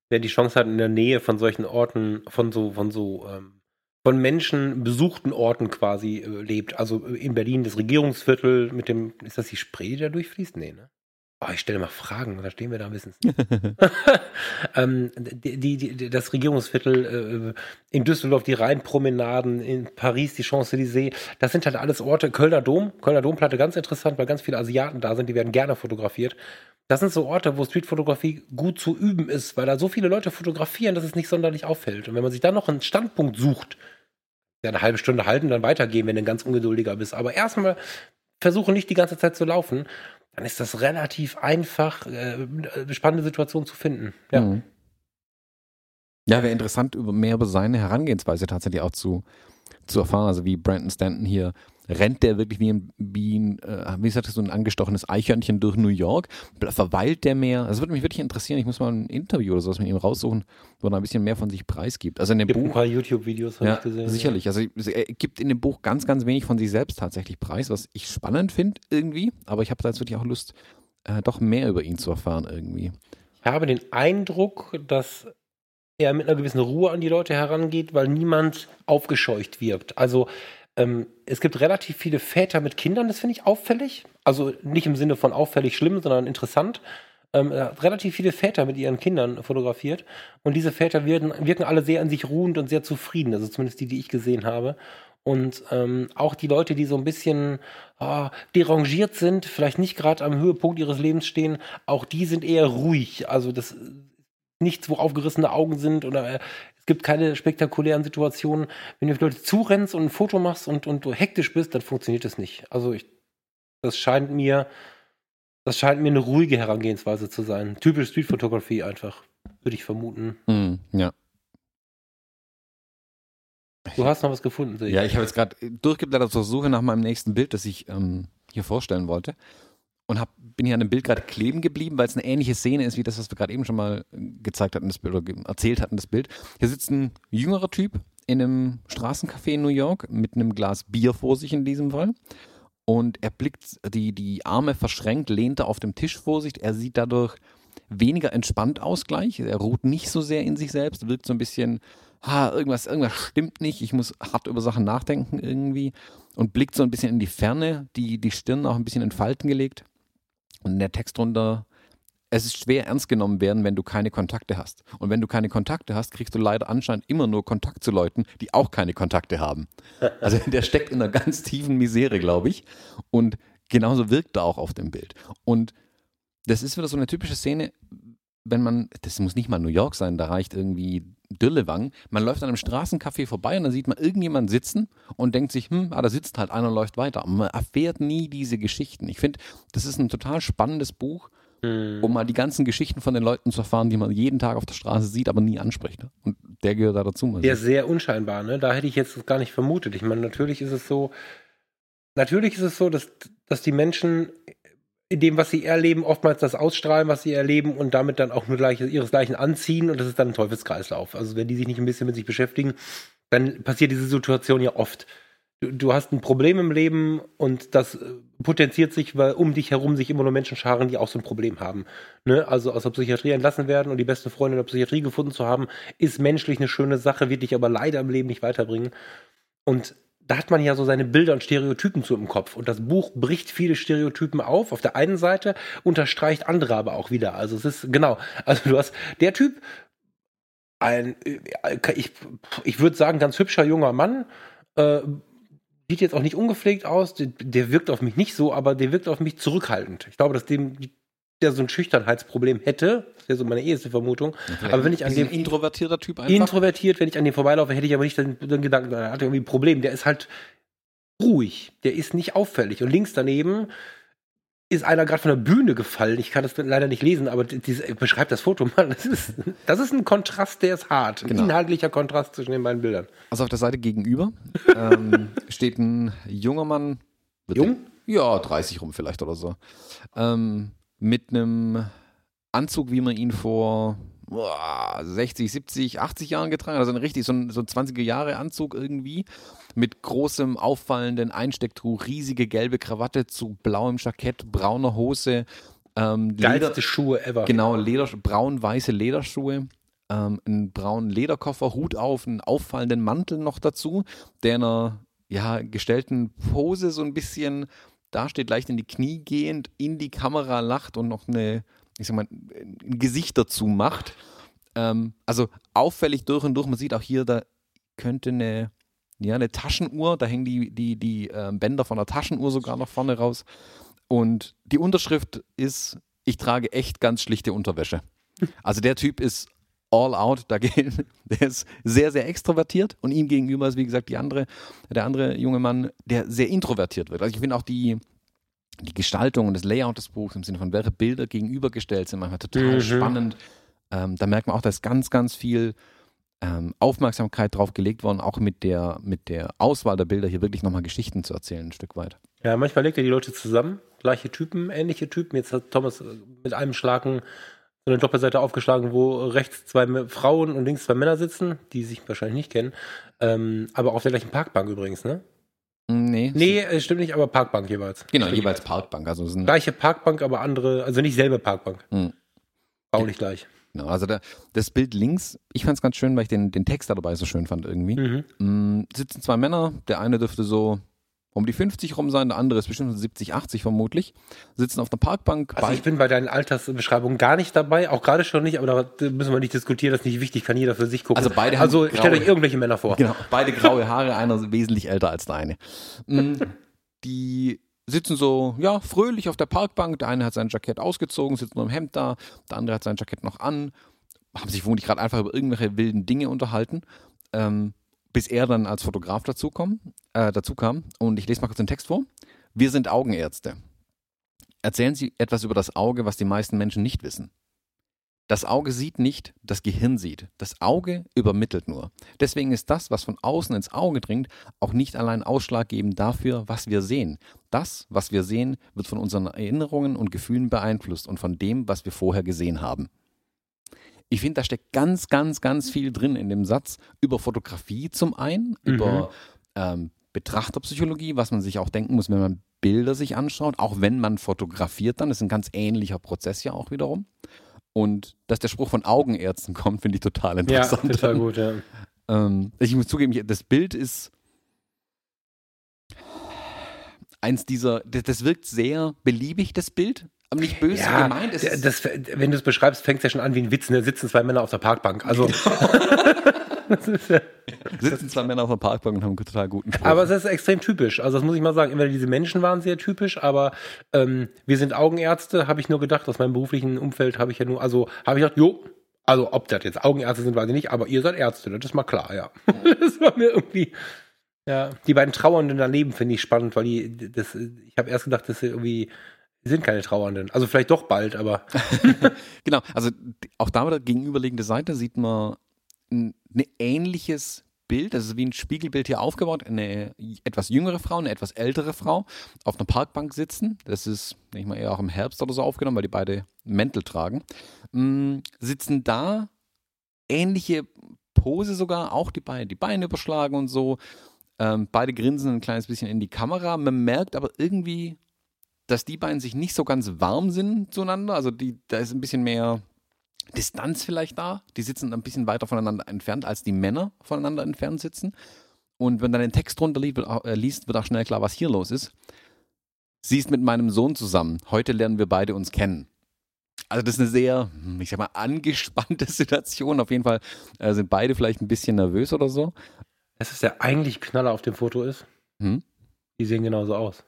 Wer die Chance hat, in der Nähe von solchen Orten, von so, von so, ähm, von Menschen besuchten Orten quasi äh, lebt. Also äh, in Berlin das Regierungsviertel mit dem, ist das die Spree, die da durchfließt? Nee, ne? Oh, ich stelle mal Fragen, da stehen wir da wissen. ähm, die, die, die, das Regierungsviertel äh, in Düsseldorf, die Rheinpromenaden, in Paris die Champs-Élysées, das sind halt alles Orte. Kölner Dom, Kölner Domplatte ganz interessant, weil ganz viele Asiaten da sind, die werden gerne fotografiert. Das sind so Orte, wo Streetfotografie gut zu üben ist, weil da so viele Leute fotografieren, dass es nicht sonderlich auffällt. Und wenn man sich dann noch einen Standpunkt sucht, ja, eine halbe Stunde halten, dann weitergehen, wenn du ein ganz ungeduldiger bist. Aber erstmal versuche nicht die ganze Zeit zu laufen, dann ist das relativ einfach, äh, spannende Situationen zu finden. Ja. Mhm. Ja, wäre interessant, mehr über seine Herangehensweise tatsächlich auch zu, zu erfahren. Also wie Brandon Stanton hier, rennt der wirklich wie ein, wie ein äh, wie sagtest du, ein angestochenes Eichhörnchen durch New York? Verweilt der mehr? Das würde mich wirklich interessieren. Ich muss mal ein Interview oder sowas mit ihm raussuchen, wo er ein bisschen mehr von sich preisgibt. Also in dem Gibt ein Buch. paar YouTube-Videos, habe Ja, ich gesehen. sicherlich. Also er gibt in dem Buch ganz, ganz wenig von sich selbst tatsächlich preis, was ich spannend finde irgendwie. Aber ich habe da jetzt wirklich auch Lust, äh, doch mehr über ihn zu erfahren irgendwie. Ich habe den Eindruck, dass er mit einer gewissen Ruhe an die Leute herangeht, weil niemand aufgescheucht wirkt. Also ähm, es gibt relativ viele Väter mit Kindern, das finde ich auffällig. Also nicht im Sinne von auffällig schlimm, sondern interessant. Ähm, hat relativ viele Väter mit ihren Kindern fotografiert. Und diese Väter wirken, wirken alle sehr an sich ruhend und sehr zufrieden. Also zumindest die, die ich gesehen habe. Und ähm, auch die Leute, die so ein bisschen ah, derangiert sind, vielleicht nicht gerade am Höhepunkt ihres Lebens stehen, auch die sind eher ruhig. Also das nichts, wo aufgerissene Augen sind oder äh, es gibt keine spektakulären Situationen. Wenn du auf Leute zurennst und ein Foto machst und, und du hektisch bist, dann funktioniert das nicht. Also ich, das scheint mir, das scheint mir eine ruhige Herangehensweise zu sein. Typisch Street Photography einfach, würde ich vermuten. Mhm, ja. Du hast noch was gefunden, sehe ich. Ja, ich habe jetzt gerade durchgeblättert zur Suche nach meinem nächsten Bild, das ich ähm, hier vorstellen wollte. Und hab, bin hier an dem Bild gerade kleben geblieben, weil es eine ähnliche Szene ist wie das, was wir gerade eben schon mal äh, gezeigt hatten, das Bild oder erzählt hatten, das Bild. Hier sitzt ein jüngerer Typ in einem Straßencafé in New York mit einem Glas Bier vor sich in diesem Fall. Und er blickt, die, die Arme verschränkt, lehnt er auf dem Tisch vor sich. Er sieht dadurch weniger entspannt aus gleich. Er ruht nicht so sehr in sich selbst, wirkt so ein bisschen, ha, irgendwas, irgendwas stimmt nicht. Ich muss hart über Sachen nachdenken irgendwie. Und blickt so ein bisschen in die Ferne, die, die Stirn auch ein bisschen in Falten gelegt. Und der Text drunter, es ist schwer ernst genommen werden, wenn du keine Kontakte hast. Und wenn du keine Kontakte hast, kriegst du leider anscheinend immer nur Kontakt zu Leuten, die auch keine Kontakte haben. Also der steckt in einer ganz tiefen Misere, glaube ich. Und genauso wirkt er auch auf dem Bild. Und das ist wieder so eine typische Szene, wenn man, das muss nicht mal New York sein, da reicht irgendwie Dürlewang. Man läuft an einem Straßencafé vorbei und dann sieht man irgendjemanden sitzen und denkt sich, hm, ah, da sitzt halt einer und läuft weiter. Und man erfährt nie diese Geschichten. Ich finde, das ist ein total spannendes Buch, hm. um mal die ganzen Geschichten von den Leuten zu erfahren, die man jeden Tag auf der Straße sieht, aber nie anspricht. Und der gehört da dazu. Der ist sehr unscheinbar, ne? Da hätte ich jetzt gar nicht vermutet. Ich meine, natürlich ist es so, natürlich ist es so, dass, dass die Menschen in dem, was sie erleben, oftmals das ausstrahlen, was sie erleben und damit dann auch nur gleich, ihresgleichen anziehen und das ist dann ein Teufelskreislauf. Also wenn die sich nicht ein bisschen mit sich beschäftigen, dann passiert diese Situation ja oft. Du, du hast ein Problem im Leben und das äh, potenziert sich, weil um dich herum sich immer nur Menschen scharen, die auch so ein Problem haben. Ne? Also aus der Psychiatrie entlassen werden und die besten Freunde in der Psychiatrie gefunden zu haben, ist menschlich eine schöne Sache, wird dich aber leider im Leben nicht weiterbringen. Und da hat man ja so seine Bilder und Stereotypen zu im Kopf. Und das Buch bricht viele Stereotypen auf. Auf der einen Seite unterstreicht andere aber auch wieder. Also es ist, genau, also du hast, der Typ, ein, äh, ich, ich würde sagen, ganz hübscher junger Mann, äh, sieht jetzt auch nicht ungepflegt aus, der, der, wirkt auf mich nicht so, aber der wirkt auf mich zurückhaltend. Ich glaube, dass dem der so ein Schüchternheitsproblem hätte, das wäre so meine erste Vermutung. Okay. Aber wenn ich an dem introvertierter Typ einfach introvertiert, wenn ich an dem vorbeilaufe, hätte ich aber nicht den, den Gedanken, er hat irgendwie ein Problem. Der ist halt ruhig, der ist nicht auffällig. Und links daneben ist einer gerade von der Bühne gefallen. Ich kann das leider nicht lesen, aber diese, beschreibt das Foto mal. Das ist, das ist ein Kontrast, der ist hart. Ein genau. inhaltlicher Kontrast zwischen den beiden Bildern. Also auf der Seite gegenüber ähm, steht ein junger Mann. Jung? Ja, 30 rum vielleicht oder so. Ähm, mit einem Anzug, wie man ihn vor 60, 70, 80 Jahren getragen hat. Also ein richtig so ein, so ein 20er Jahre Anzug irgendwie. Mit großem, auffallenden Einstecktuch, riesige gelbe Krawatte zu blauem Jackett, brauner Hose. Ähm, Geilste Schuhe ever. Genau, Leder, braun-weiße Lederschuhe. Ähm, einen braunen Lederkoffer, Hut auf, einen auffallenden Mantel noch dazu, der in einer ja, gestellten Pose so ein bisschen da steht, leicht in die Knie gehend, in die Kamera lacht und noch eine, ich sag mal, ein Gesicht dazu macht. Ähm, also auffällig durch und durch. Man sieht auch hier, da könnte eine, ja, eine Taschenuhr, da hängen die, die, die äh, Bänder von der Taschenuhr sogar noch vorne raus. Und die Unterschrift ist, ich trage echt ganz schlichte Unterwäsche. Also der Typ ist all out, da geht, der ist sehr, sehr extrovertiert und ihm gegenüber ist, wie gesagt, die andere, der andere junge Mann, der sehr introvertiert wird. Also ich finde auch die, die Gestaltung und das Layout des Buchs im Sinne von, welche Bilder gegenübergestellt sind, manchmal total mhm. spannend. Ähm, da merkt man auch, da ist ganz, ganz viel ähm, Aufmerksamkeit drauf gelegt worden, auch mit der, mit der Auswahl der Bilder hier wirklich nochmal Geschichten zu erzählen, ein Stück weit. Ja, manchmal legt er die Leute zusammen, gleiche Typen, ähnliche Typen. Jetzt hat Thomas mit einem Schlagen so eine Doppelseite aufgeschlagen, wo rechts zwei Frauen und links zwei Männer sitzen, die sich wahrscheinlich nicht kennen. Ähm, aber auf der gleichen Parkbank übrigens, ne? Nee. Nee, stimmt nicht, aber Parkbank jeweils. Genau, stimmt. jeweils Parkbank. Also sind Gleiche Parkbank, aber andere, also nicht selbe Parkbank. Mhm. Baulich gleich. Genau, also der, das Bild links, ich fand es ganz schön, weil ich den, den Text da dabei so schön fand irgendwie. Mhm. Mhm, sitzen zwei Männer, der eine dürfte so um die 50 rum sein, der andere ist bestimmt 70, 80 vermutlich, sitzen auf der Parkbank. Also ich bin bei deinen Altersbeschreibungen gar nicht dabei, auch gerade schon nicht, aber da müssen wir nicht diskutieren, das ist nicht wichtig, kann jeder für sich gucken. Also beide Also stellt euch irgendwelche Männer vor. Genau, beide graue Haare, einer wesentlich älter als der eine. Mm, die sitzen so, ja, fröhlich auf der Parkbank, der eine hat sein Jackett ausgezogen, sitzt nur im Hemd da, der andere hat sein Jackett noch an, haben sich vermutlich gerade einfach über irgendwelche wilden Dinge unterhalten. Ähm, bis er dann als Fotograf dazu, kam, äh, dazu kam. Und ich lese mal kurz den Text vor. Wir sind Augenärzte. Erzählen Sie etwas über das Auge, was die meisten Menschen nicht wissen. Das Auge sieht nicht, das Gehirn sieht. Das Auge übermittelt nur. Deswegen ist das, was von außen ins Auge dringt, auch nicht allein ausschlaggebend dafür, was wir sehen. Das, was wir sehen, wird von unseren Erinnerungen und Gefühlen beeinflusst und von dem, was wir vorher gesehen haben. Ich finde, da steckt ganz, ganz, ganz viel drin in dem Satz über Fotografie zum einen, mhm. über ähm, Betrachterpsychologie, was man sich auch denken muss, wenn man Bilder sich anschaut, auch wenn man fotografiert dann. Das ist ein ganz ähnlicher Prozess ja auch wiederum. Und dass der Spruch von Augenärzten kommt, finde ich total interessant. Ja, total gut, ja. Ähm, ich muss zugeben, das Bild ist eins dieser, das, das wirkt sehr beliebig, das Bild. Aber nicht böse Ja, gemeint. Es ist, das, wenn du es beschreibst, fängt es ja schon an wie ein Witz. Da sitzen zwei Männer auf der Parkbank. Also, ist ja, sitzen zwei Männer auf der Parkbank und haben einen total guten Spruch. aber es ist extrem typisch. Also, das muss ich mal sagen. Entweder diese Menschen waren sehr typisch, aber ähm, wir sind Augenärzte, habe ich nur gedacht. Aus meinem beruflichen Umfeld habe ich ja nur, also habe ich gedacht, jo, also ob das jetzt Augenärzte sind, weiß ich nicht, aber ihr seid Ärzte, das ist mal klar, ja. das war mir irgendwie. Ja, die beiden Trauernden daneben finde ich spannend, weil die, das, ich habe erst gedacht, dass sie irgendwie die sind keine Trauernden. Also vielleicht doch bald, aber Genau, also auch da wieder gegenüberliegende Seite sieht man ein, ein ähnliches Bild, das ist wie ein Spiegelbild hier aufgebaut, eine etwas jüngere Frau, eine etwas ältere Frau auf einer Parkbank sitzen. Das ist, denke ich mal, eher auch im Herbst oder so aufgenommen, weil die beide Mäntel tragen. Mm, sitzen da, ähnliche Pose sogar, auch die beiden, die Beine überschlagen und so. Ähm, beide grinsen ein kleines bisschen in die Kamera. Man merkt aber irgendwie, dass die beiden sich nicht so ganz warm sind zueinander. Also die, da ist ein bisschen mehr Distanz vielleicht da. Die sitzen ein bisschen weiter voneinander entfernt, als die Männer voneinander entfernt sitzen. Und wenn dann den Text drunter liest, wird auch, äh, liest, wird auch schnell klar, was hier los ist. Sie ist mit meinem Sohn zusammen. Heute lernen wir beide uns kennen. Also das ist eine sehr, ich sag mal, angespannte Situation. Auf jeden Fall äh, sind beide vielleicht ein bisschen nervös oder so. es ist der eigentlich Knaller auf dem Foto ist. Hm? Die sehen genauso aus.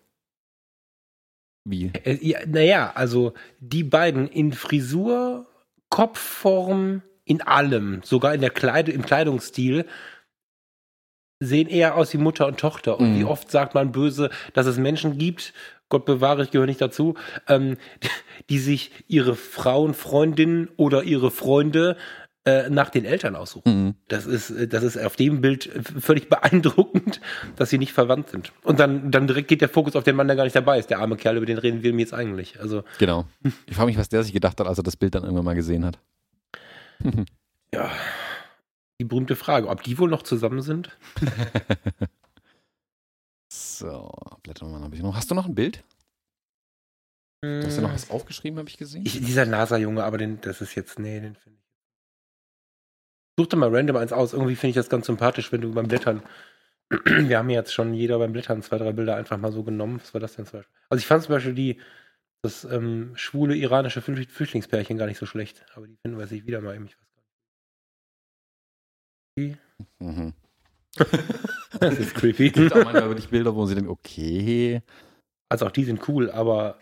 Wie? Äh, ja, naja, also die beiden in Frisur, Kopfform, in allem, sogar in der Kleid im Kleidungsstil, sehen eher aus wie Mutter und Tochter. Und Mhm. wie oft sagt man böse, dass es Menschen gibt, Gott bewahre, ich gehöre nicht dazu, ähm, die sich ihre Frauen, Freundinnen oder ihre Freunde äh, nach den Eltern aussuchen. Mhm. Das ist, äh, das ist auf dem Bild äh, völlig beeindruckend, dass sie nicht verwandt sind. Und dann, dann direkt geht der Fokus auf den Mann, der gar nicht dabei ist. Der arme Kerl, über den reden wir jetzt eigentlich. Also, Genau. Ich frage mich, was der sich gedacht hat, als er das Bild dann irgendwann mal gesehen hat. ja, die berühmte Frage, ob die wohl noch zusammen sind? So, blättern wir mal ein bisschen noch. Hast du noch ein Bild? Du hast ja noch was aufgeschrieben, habe ich gesehen. Ich, dieser NASA-Junge, aber den, das ist jetzt, nee, den finde ich. Such dir mal random eins aus. Irgendwie finde ich das ganz sympathisch, wenn du beim Blättern. Wir haben jetzt schon jeder beim Blättern zwei, drei Bilder einfach mal so genommen. Was war das denn zum Beispiel? Also ich fand zum Beispiel die, das ähm, schwule iranische Flücht- Flüchtlingspärchen gar nicht so schlecht. Aber die finden wir sich wieder mal eben. Ich weiß gar nicht. mhm. Das ist creepy. gibt auch manchmal wirklich Bilder, wo sie denken, okay, Also auch die sind cool, aber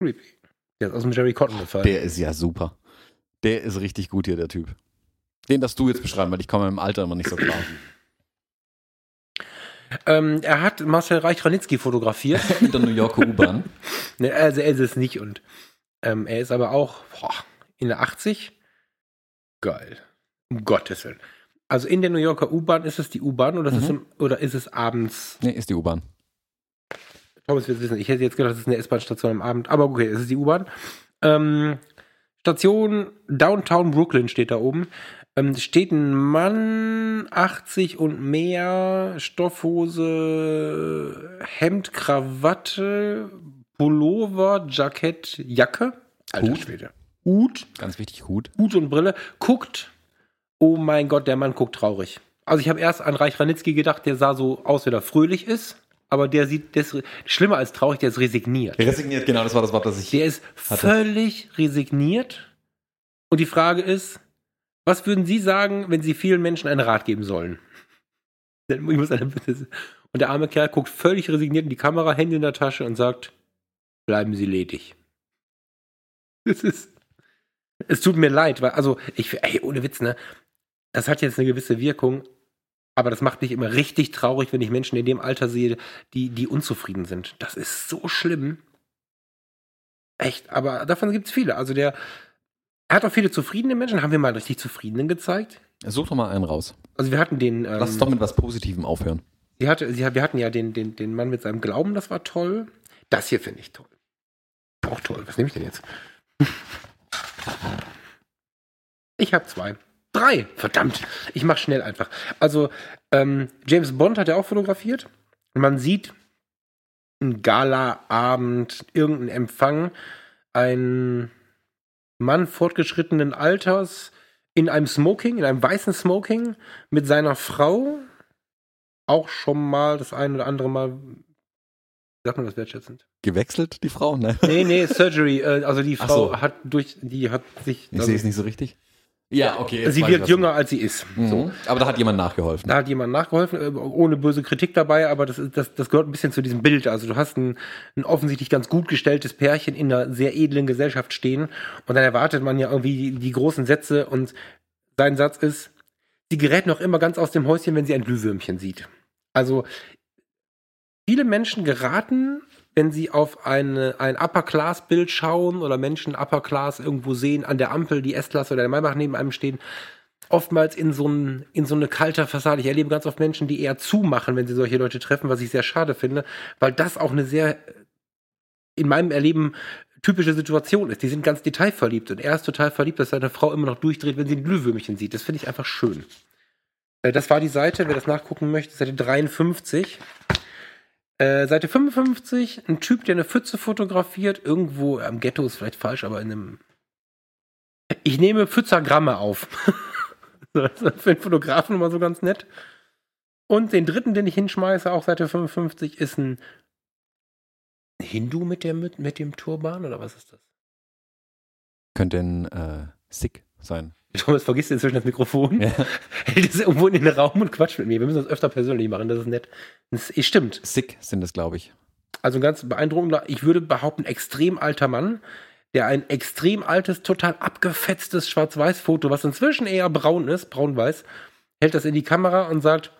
creepy. Der ist aus dem Jerry Cotton gefallen. der ist ja super. Der ist richtig gut hier, der Typ. Den darfst du jetzt beschreiben, weil ich komme im Alter immer nicht so klar. Ähm, er hat Marcel Reich-Ranitzky fotografiert. In der New Yorker U-Bahn. ne, also er ist es nicht und ähm, er ist aber auch boah, in der 80. Geil. Um Gottes Willen. Also in der New Yorker U-Bahn ist es die U-Bahn oder, ist es Mhm. im- oder ist es abends? Nee, ist die U-Bahn. Thomas wird es wissen. Ich hätte jetzt gedacht, es ist eine S-Bahn-Station am Abend. Aber okay, es ist die U-Bahn. Ähm, Station Downtown Brooklyn steht da oben. Ähm, steht ein Mann, 80 und mehr, Stoffhose, Hemd, Krawatte, Pullover, Jackett, Jacke. Alter Hut. Schwede. Hut, Ganz wichtig, Hut. Hut und Brille. Guckt. Oh mein Gott, der Mann guckt traurig. Also ich habe erst an Reich Ranitzky gedacht, der sah so aus, wenn er fröhlich ist. Aber der sieht, der ist schlimmer als traurig, der ist resigniert. Resigniert, genau, das war das Wort, das ich. Der ist völlig resigniert. Und die Frage ist, was würden Sie sagen, wenn Sie vielen Menschen einen Rat geben sollen? Und der arme Kerl guckt völlig resigniert in die Kamera, Hände in der Tasche und sagt, bleiben Sie ledig. Es ist, es tut mir leid, weil, also, ich, ey, ohne Witz, ne, das hat jetzt eine gewisse Wirkung, aber das macht mich immer richtig traurig, wenn ich Menschen in dem Alter sehe, die, die unzufrieden sind. Das ist so schlimm. Echt, aber davon gibt es viele. Also der er hat auch viele zufriedene Menschen. Haben wir mal einen richtig zufriedenen gezeigt? Such doch mal einen raus. Also wir hatten den. Ähm, Lass uns doch mit was Positivem aufhören. sie hatte, sie, wir hatten ja den, den, den Mann mit seinem Glauben, das war toll. Das hier finde ich toll. Auch toll. Was nehme ich denn jetzt? Ich habe zwei. Drei. Verdammt. Ich mache schnell einfach. Also, ähm, James Bond hat er auch fotografiert. Man sieht ein Gala-Abend, irgendein Empfang, ein Mann fortgeschrittenen Alters in einem Smoking, in einem weißen Smoking mit seiner Frau. Auch schon mal das ein oder andere Mal Sagt man das wertschätzend? Gewechselt, die Frau? Ne? Nee, nee, Surgery. Äh, also die Frau so. hat durch, die hat sich. Ich also, sehe es nicht so richtig. Ja, okay. sie wirkt jünger, als sie ist. Mhm. So. Aber da hat jemand nachgeholfen. Da hat jemand nachgeholfen, äh, ohne böse Kritik dabei, aber das, das, das gehört ein bisschen zu diesem Bild. Also du hast ein, ein offensichtlich ganz gut gestelltes Pärchen in einer sehr edlen Gesellschaft stehen und dann erwartet man ja irgendwie die, die großen Sätze und sein Satz ist, sie gerät noch immer ganz aus dem Häuschen, wenn sie ein Glühwürmchen sieht. Also viele Menschen geraten, wenn sie auf eine, ein Upper-Class-Bild schauen oder Menschen Upper-Class irgendwo sehen, an der Ampel, die S-Klasse oder der Maybach neben einem stehen, oftmals in so, ein, in so eine kalte Fassade. Ich erlebe ganz oft Menschen, die eher zumachen, wenn sie solche Leute treffen, was ich sehr schade finde, weil das auch eine sehr, in meinem Erleben, typische Situation ist. Die sind ganz detailverliebt und er ist total verliebt, dass seine Frau immer noch durchdreht, wenn sie ein Glühwürmchen sieht. Das finde ich einfach schön. Äh, Das war die Seite, wer das nachgucken möchte, Seite 53. Äh, Seite 55, ein Typ, der eine Pfütze fotografiert, irgendwo am Ghetto ist vielleicht falsch, aber in einem. Ich nehme Pfützergramme auf. das ist für einen Fotografen immer so ganz nett. Und den dritten, den ich hinschmeiße, auch Seite 55, ist ein Hindu mit, der, mit, mit dem Turban oder was ist das? Könnte ein äh, Sick sein. Thomas, vergisst du inzwischen das Mikrofon? Ja. Hält es irgendwo in den Raum und quatscht mit mir. Wir müssen das öfter persönlich machen, das ist nett. Das ist, stimmt. Sick sind das, glaube ich. Also ein ganz beeindruckender, ich würde behaupten, extrem alter Mann, der ein extrem altes, total abgefetztes Schwarz-Weiß-Foto, was inzwischen eher braun ist, braun-weiß, hält das in die Kamera und sagt,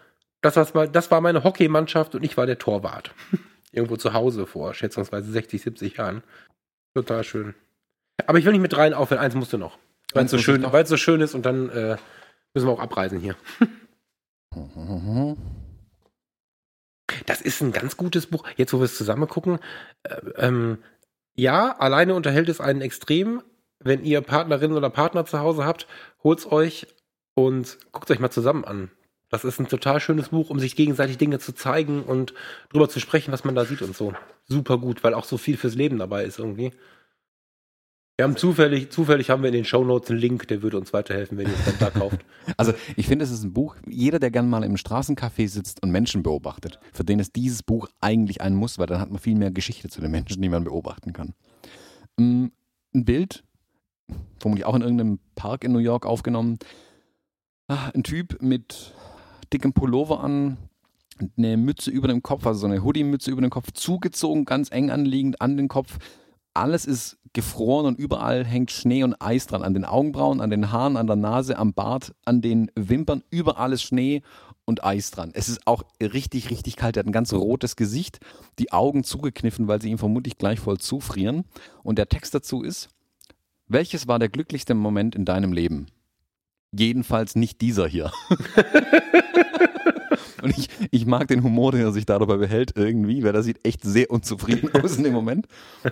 das, was mal, das war meine Hockeymannschaft und ich war der Torwart. Irgendwo zu Hause vor schätzungsweise 60, 70 Jahren. Total schön. Aber ich will nicht mit dreien aufhören, eins musst du noch. Weil es so, schön, es so schön ist und dann äh, müssen wir auch abreisen hier. Das ist ein ganz gutes Buch. Jetzt, wo wir es zusammen gucken, äh, ähm, ja, alleine unterhält es einen extrem. Wenn ihr Partnerin oder Partner zu Hause habt, holt's euch und guckt euch mal zusammen an. Das ist ein total schönes Buch, um sich gegenseitig Dinge zu zeigen und drüber zu sprechen, was man da sieht und so. Super gut, weil auch so viel fürs Leben dabei ist irgendwie. Wir haben zufällig, zufällig haben wir in den Shownotes einen Link, der würde uns weiterhelfen, wenn ihr es dann da kauft. Also ich finde, es ist ein Buch, jeder, der gern mal im Straßencafé sitzt und Menschen beobachtet, für den ist dieses Buch eigentlich ein Muss, weil dann hat man viel mehr Geschichte zu den Menschen, die man beobachten kann. Mm, Ein Bild, vermutlich auch in irgendeinem Park in New York aufgenommen. Ah, Ein Typ mit dickem Pullover an, eine Mütze über dem Kopf, also so eine Hoodie-Mütze über dem Kopf, zugezogen, ganz eng anliegend an den Kopf. Alles ist gefroren und überall hängt Schnee und Eis dran. An den Augenbrauen, an den Haaren, an der Nase, am Bart, an den Wimpern, überall ist Schnee und Eis dran. Es ist auch richtig, richtig kalt. Er hat ein ganz rotes Gesicht, die Augen zugekniffen, weil sie ihm vermutlich gleich voll zufrieren. Und der Text dazu ist, welches war der glücklichste Moment in deinem Leben? Jedenfalls nicht dieser hier. Und ich, ich mag den Humor, den er sich da dabei behält, irgendwie, weil er sieht echt sehr unzufrieden aus in dem Moment.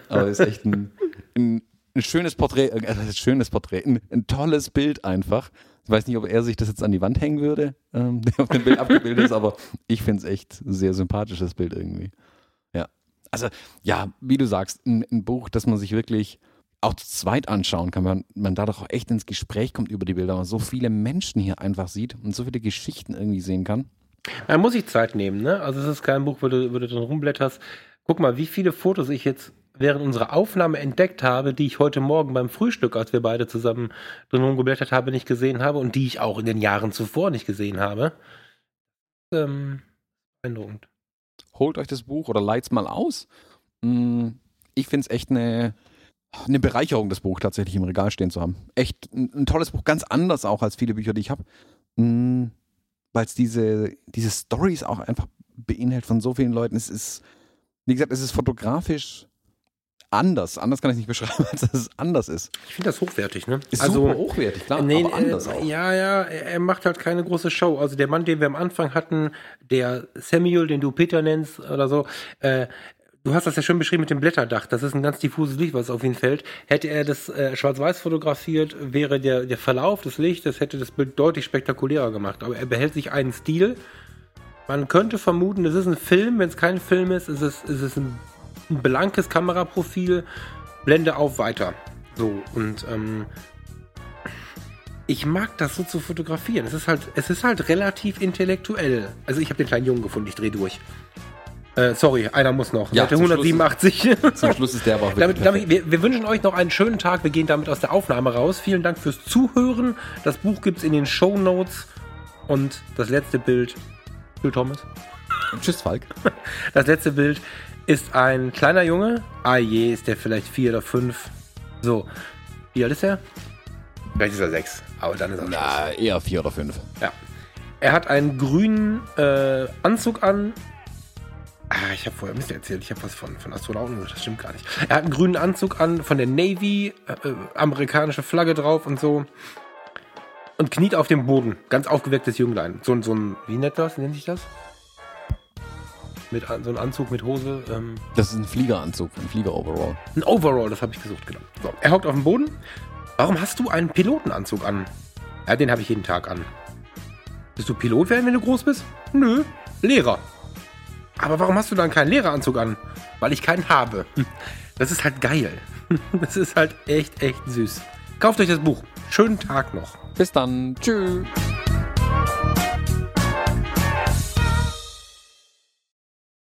Aber ist echt ein, ein, ein schönes Porträt, äh, ein schönes Porträt, ein, ein tolles Bild einfach. Ich weiß nicht, ob er sich das jetzt an die Wand hängen würde, ähm, der auf dem Bild abgebildet ist, aber ich finde es echt ein sehr sympathisches Bild irgendwie. Ja. Also, ja, wie du sagst, ein, ein Buch, das man sich wirklich auch zu zweit anschauen kann, man, man dadurch auch echt ins Gespräch kommt über die Bilder, man so viele Menschen hier einfach sieht und so viele Geschichten irgendwie sehen kann. Da muss ich Zeit nehmen, ne? Also es ist kein Buch, wo du, wo du drin rumblätterst. Guck mal, wie viele Fotos ich jetzt während unserer Aufnahme entdeckt habe, die ich heute Morgen beim Frühstück, als wir beide zusammen drin rumgeblättert haben, nicht gesehen habe und die ich auch in den Jahren zuvor nicht gesehen habe. Ähm, beeindruckend. holt euch das Buch oder leiht's mal aus. Mm, Ich finde es echt eine, eine Bereicherung, das Buch tatsächlich im Regal stehen zu haben. Echt ein, ein tolles Buch, ganz anders auch als viele Bücher, die ich habe. Weil es diese, diese Stories auch einfach beinhaltet von so vielen Leuten. Es ist, wie gesagt, es ist fotografisch anders. Anders kann ich nicht beschreiben, als dass es anders ist. Ich finde das hochwertig, ne? Ist super hochwertig, klar, nee, aber anders äh, auch. Ja, ja, er er macht halt keine große Show. Also der Mann, den wir am Anfang hatten, der Samuel, den du Peter nennst oder so, äh, du hast das ja schön beschrieben mit dem Blätterdach. Das ist ein ganz diffuses Licht, was auf ihn fällt. Hätte er das äh, schwarz-weiß fotografiert, wäre der, der Verlauf des Lichtes, hätte das Bild deutlich spektakulärer gemacht. Aber er behält sich einen Stil. Man könnte vermuten, es ist ein Film. Wenn es kein Film ist, ist es, ist es ein, ein blankes Kameraprofil. Blende auf, weiter. So, und ähm, ich mag das so zu fotografieren. Es ist halt, es ist halt relativ intellektuell. Also ich habe den kleinen Jungen gefunden, ich drehe durch. Äh, sorry, einer muss noch. Ja, Seite Schluss- 187. Zum Schluss ist der aber Damit, damit, wir, wir wünschen euch noch einen schönen Tag. Wir gehen damit aus der Aufnahme raus. Vielen Dank fürs Zuhören. Das Buch gibt's in den Show Notes. Und das letzte Bild. Phil Thomas. Tschüss, Falk. Das letzte Bild ist ein kleiner Junge. Ah je, ist der vielleicht vier oder fünf. So. Wie alt ist er? Vielleicht ist er sechs. Aber dann ist er Schluss. Na, eher vier oder fünf. Ja. Er hat einen grünen äh, Anzug an. Ah, ich habe vorher Mist erzählt. Ich habe was von, von Astronauten gesagt. Das stimmt gar nicht. Er hat einen grünen Anzug an von der Navy, äh, äh, amerikanische Flagge drauf und so. Und kniet auf dem Boden. Ganz aufgewecktes Jünglein. So, ein- so ein, wie nennt das? Nennt sich das? Mit so ein Anzug mit Hose. Ähm, Das ist ein Fliegeranzug, ein Flieger-Overall. ein Overall, das habe ich gesucht, genau. So, er hockt auf dem Boden. Warum hast du einen Pilotenanzug an? Ja, den habe ich jeden Tag an. Bist du Pilot werden, wenn du groß bist? Nö, Lehrer. Aber warum hast du dann keinen Lehreranzug an? Weil ich keinen habe. Hm. Das ist halt geil. Das ist halt echt, echt süß. Kauft euch das Buch. Schönen Tag noch. Bis dann. Tschüss.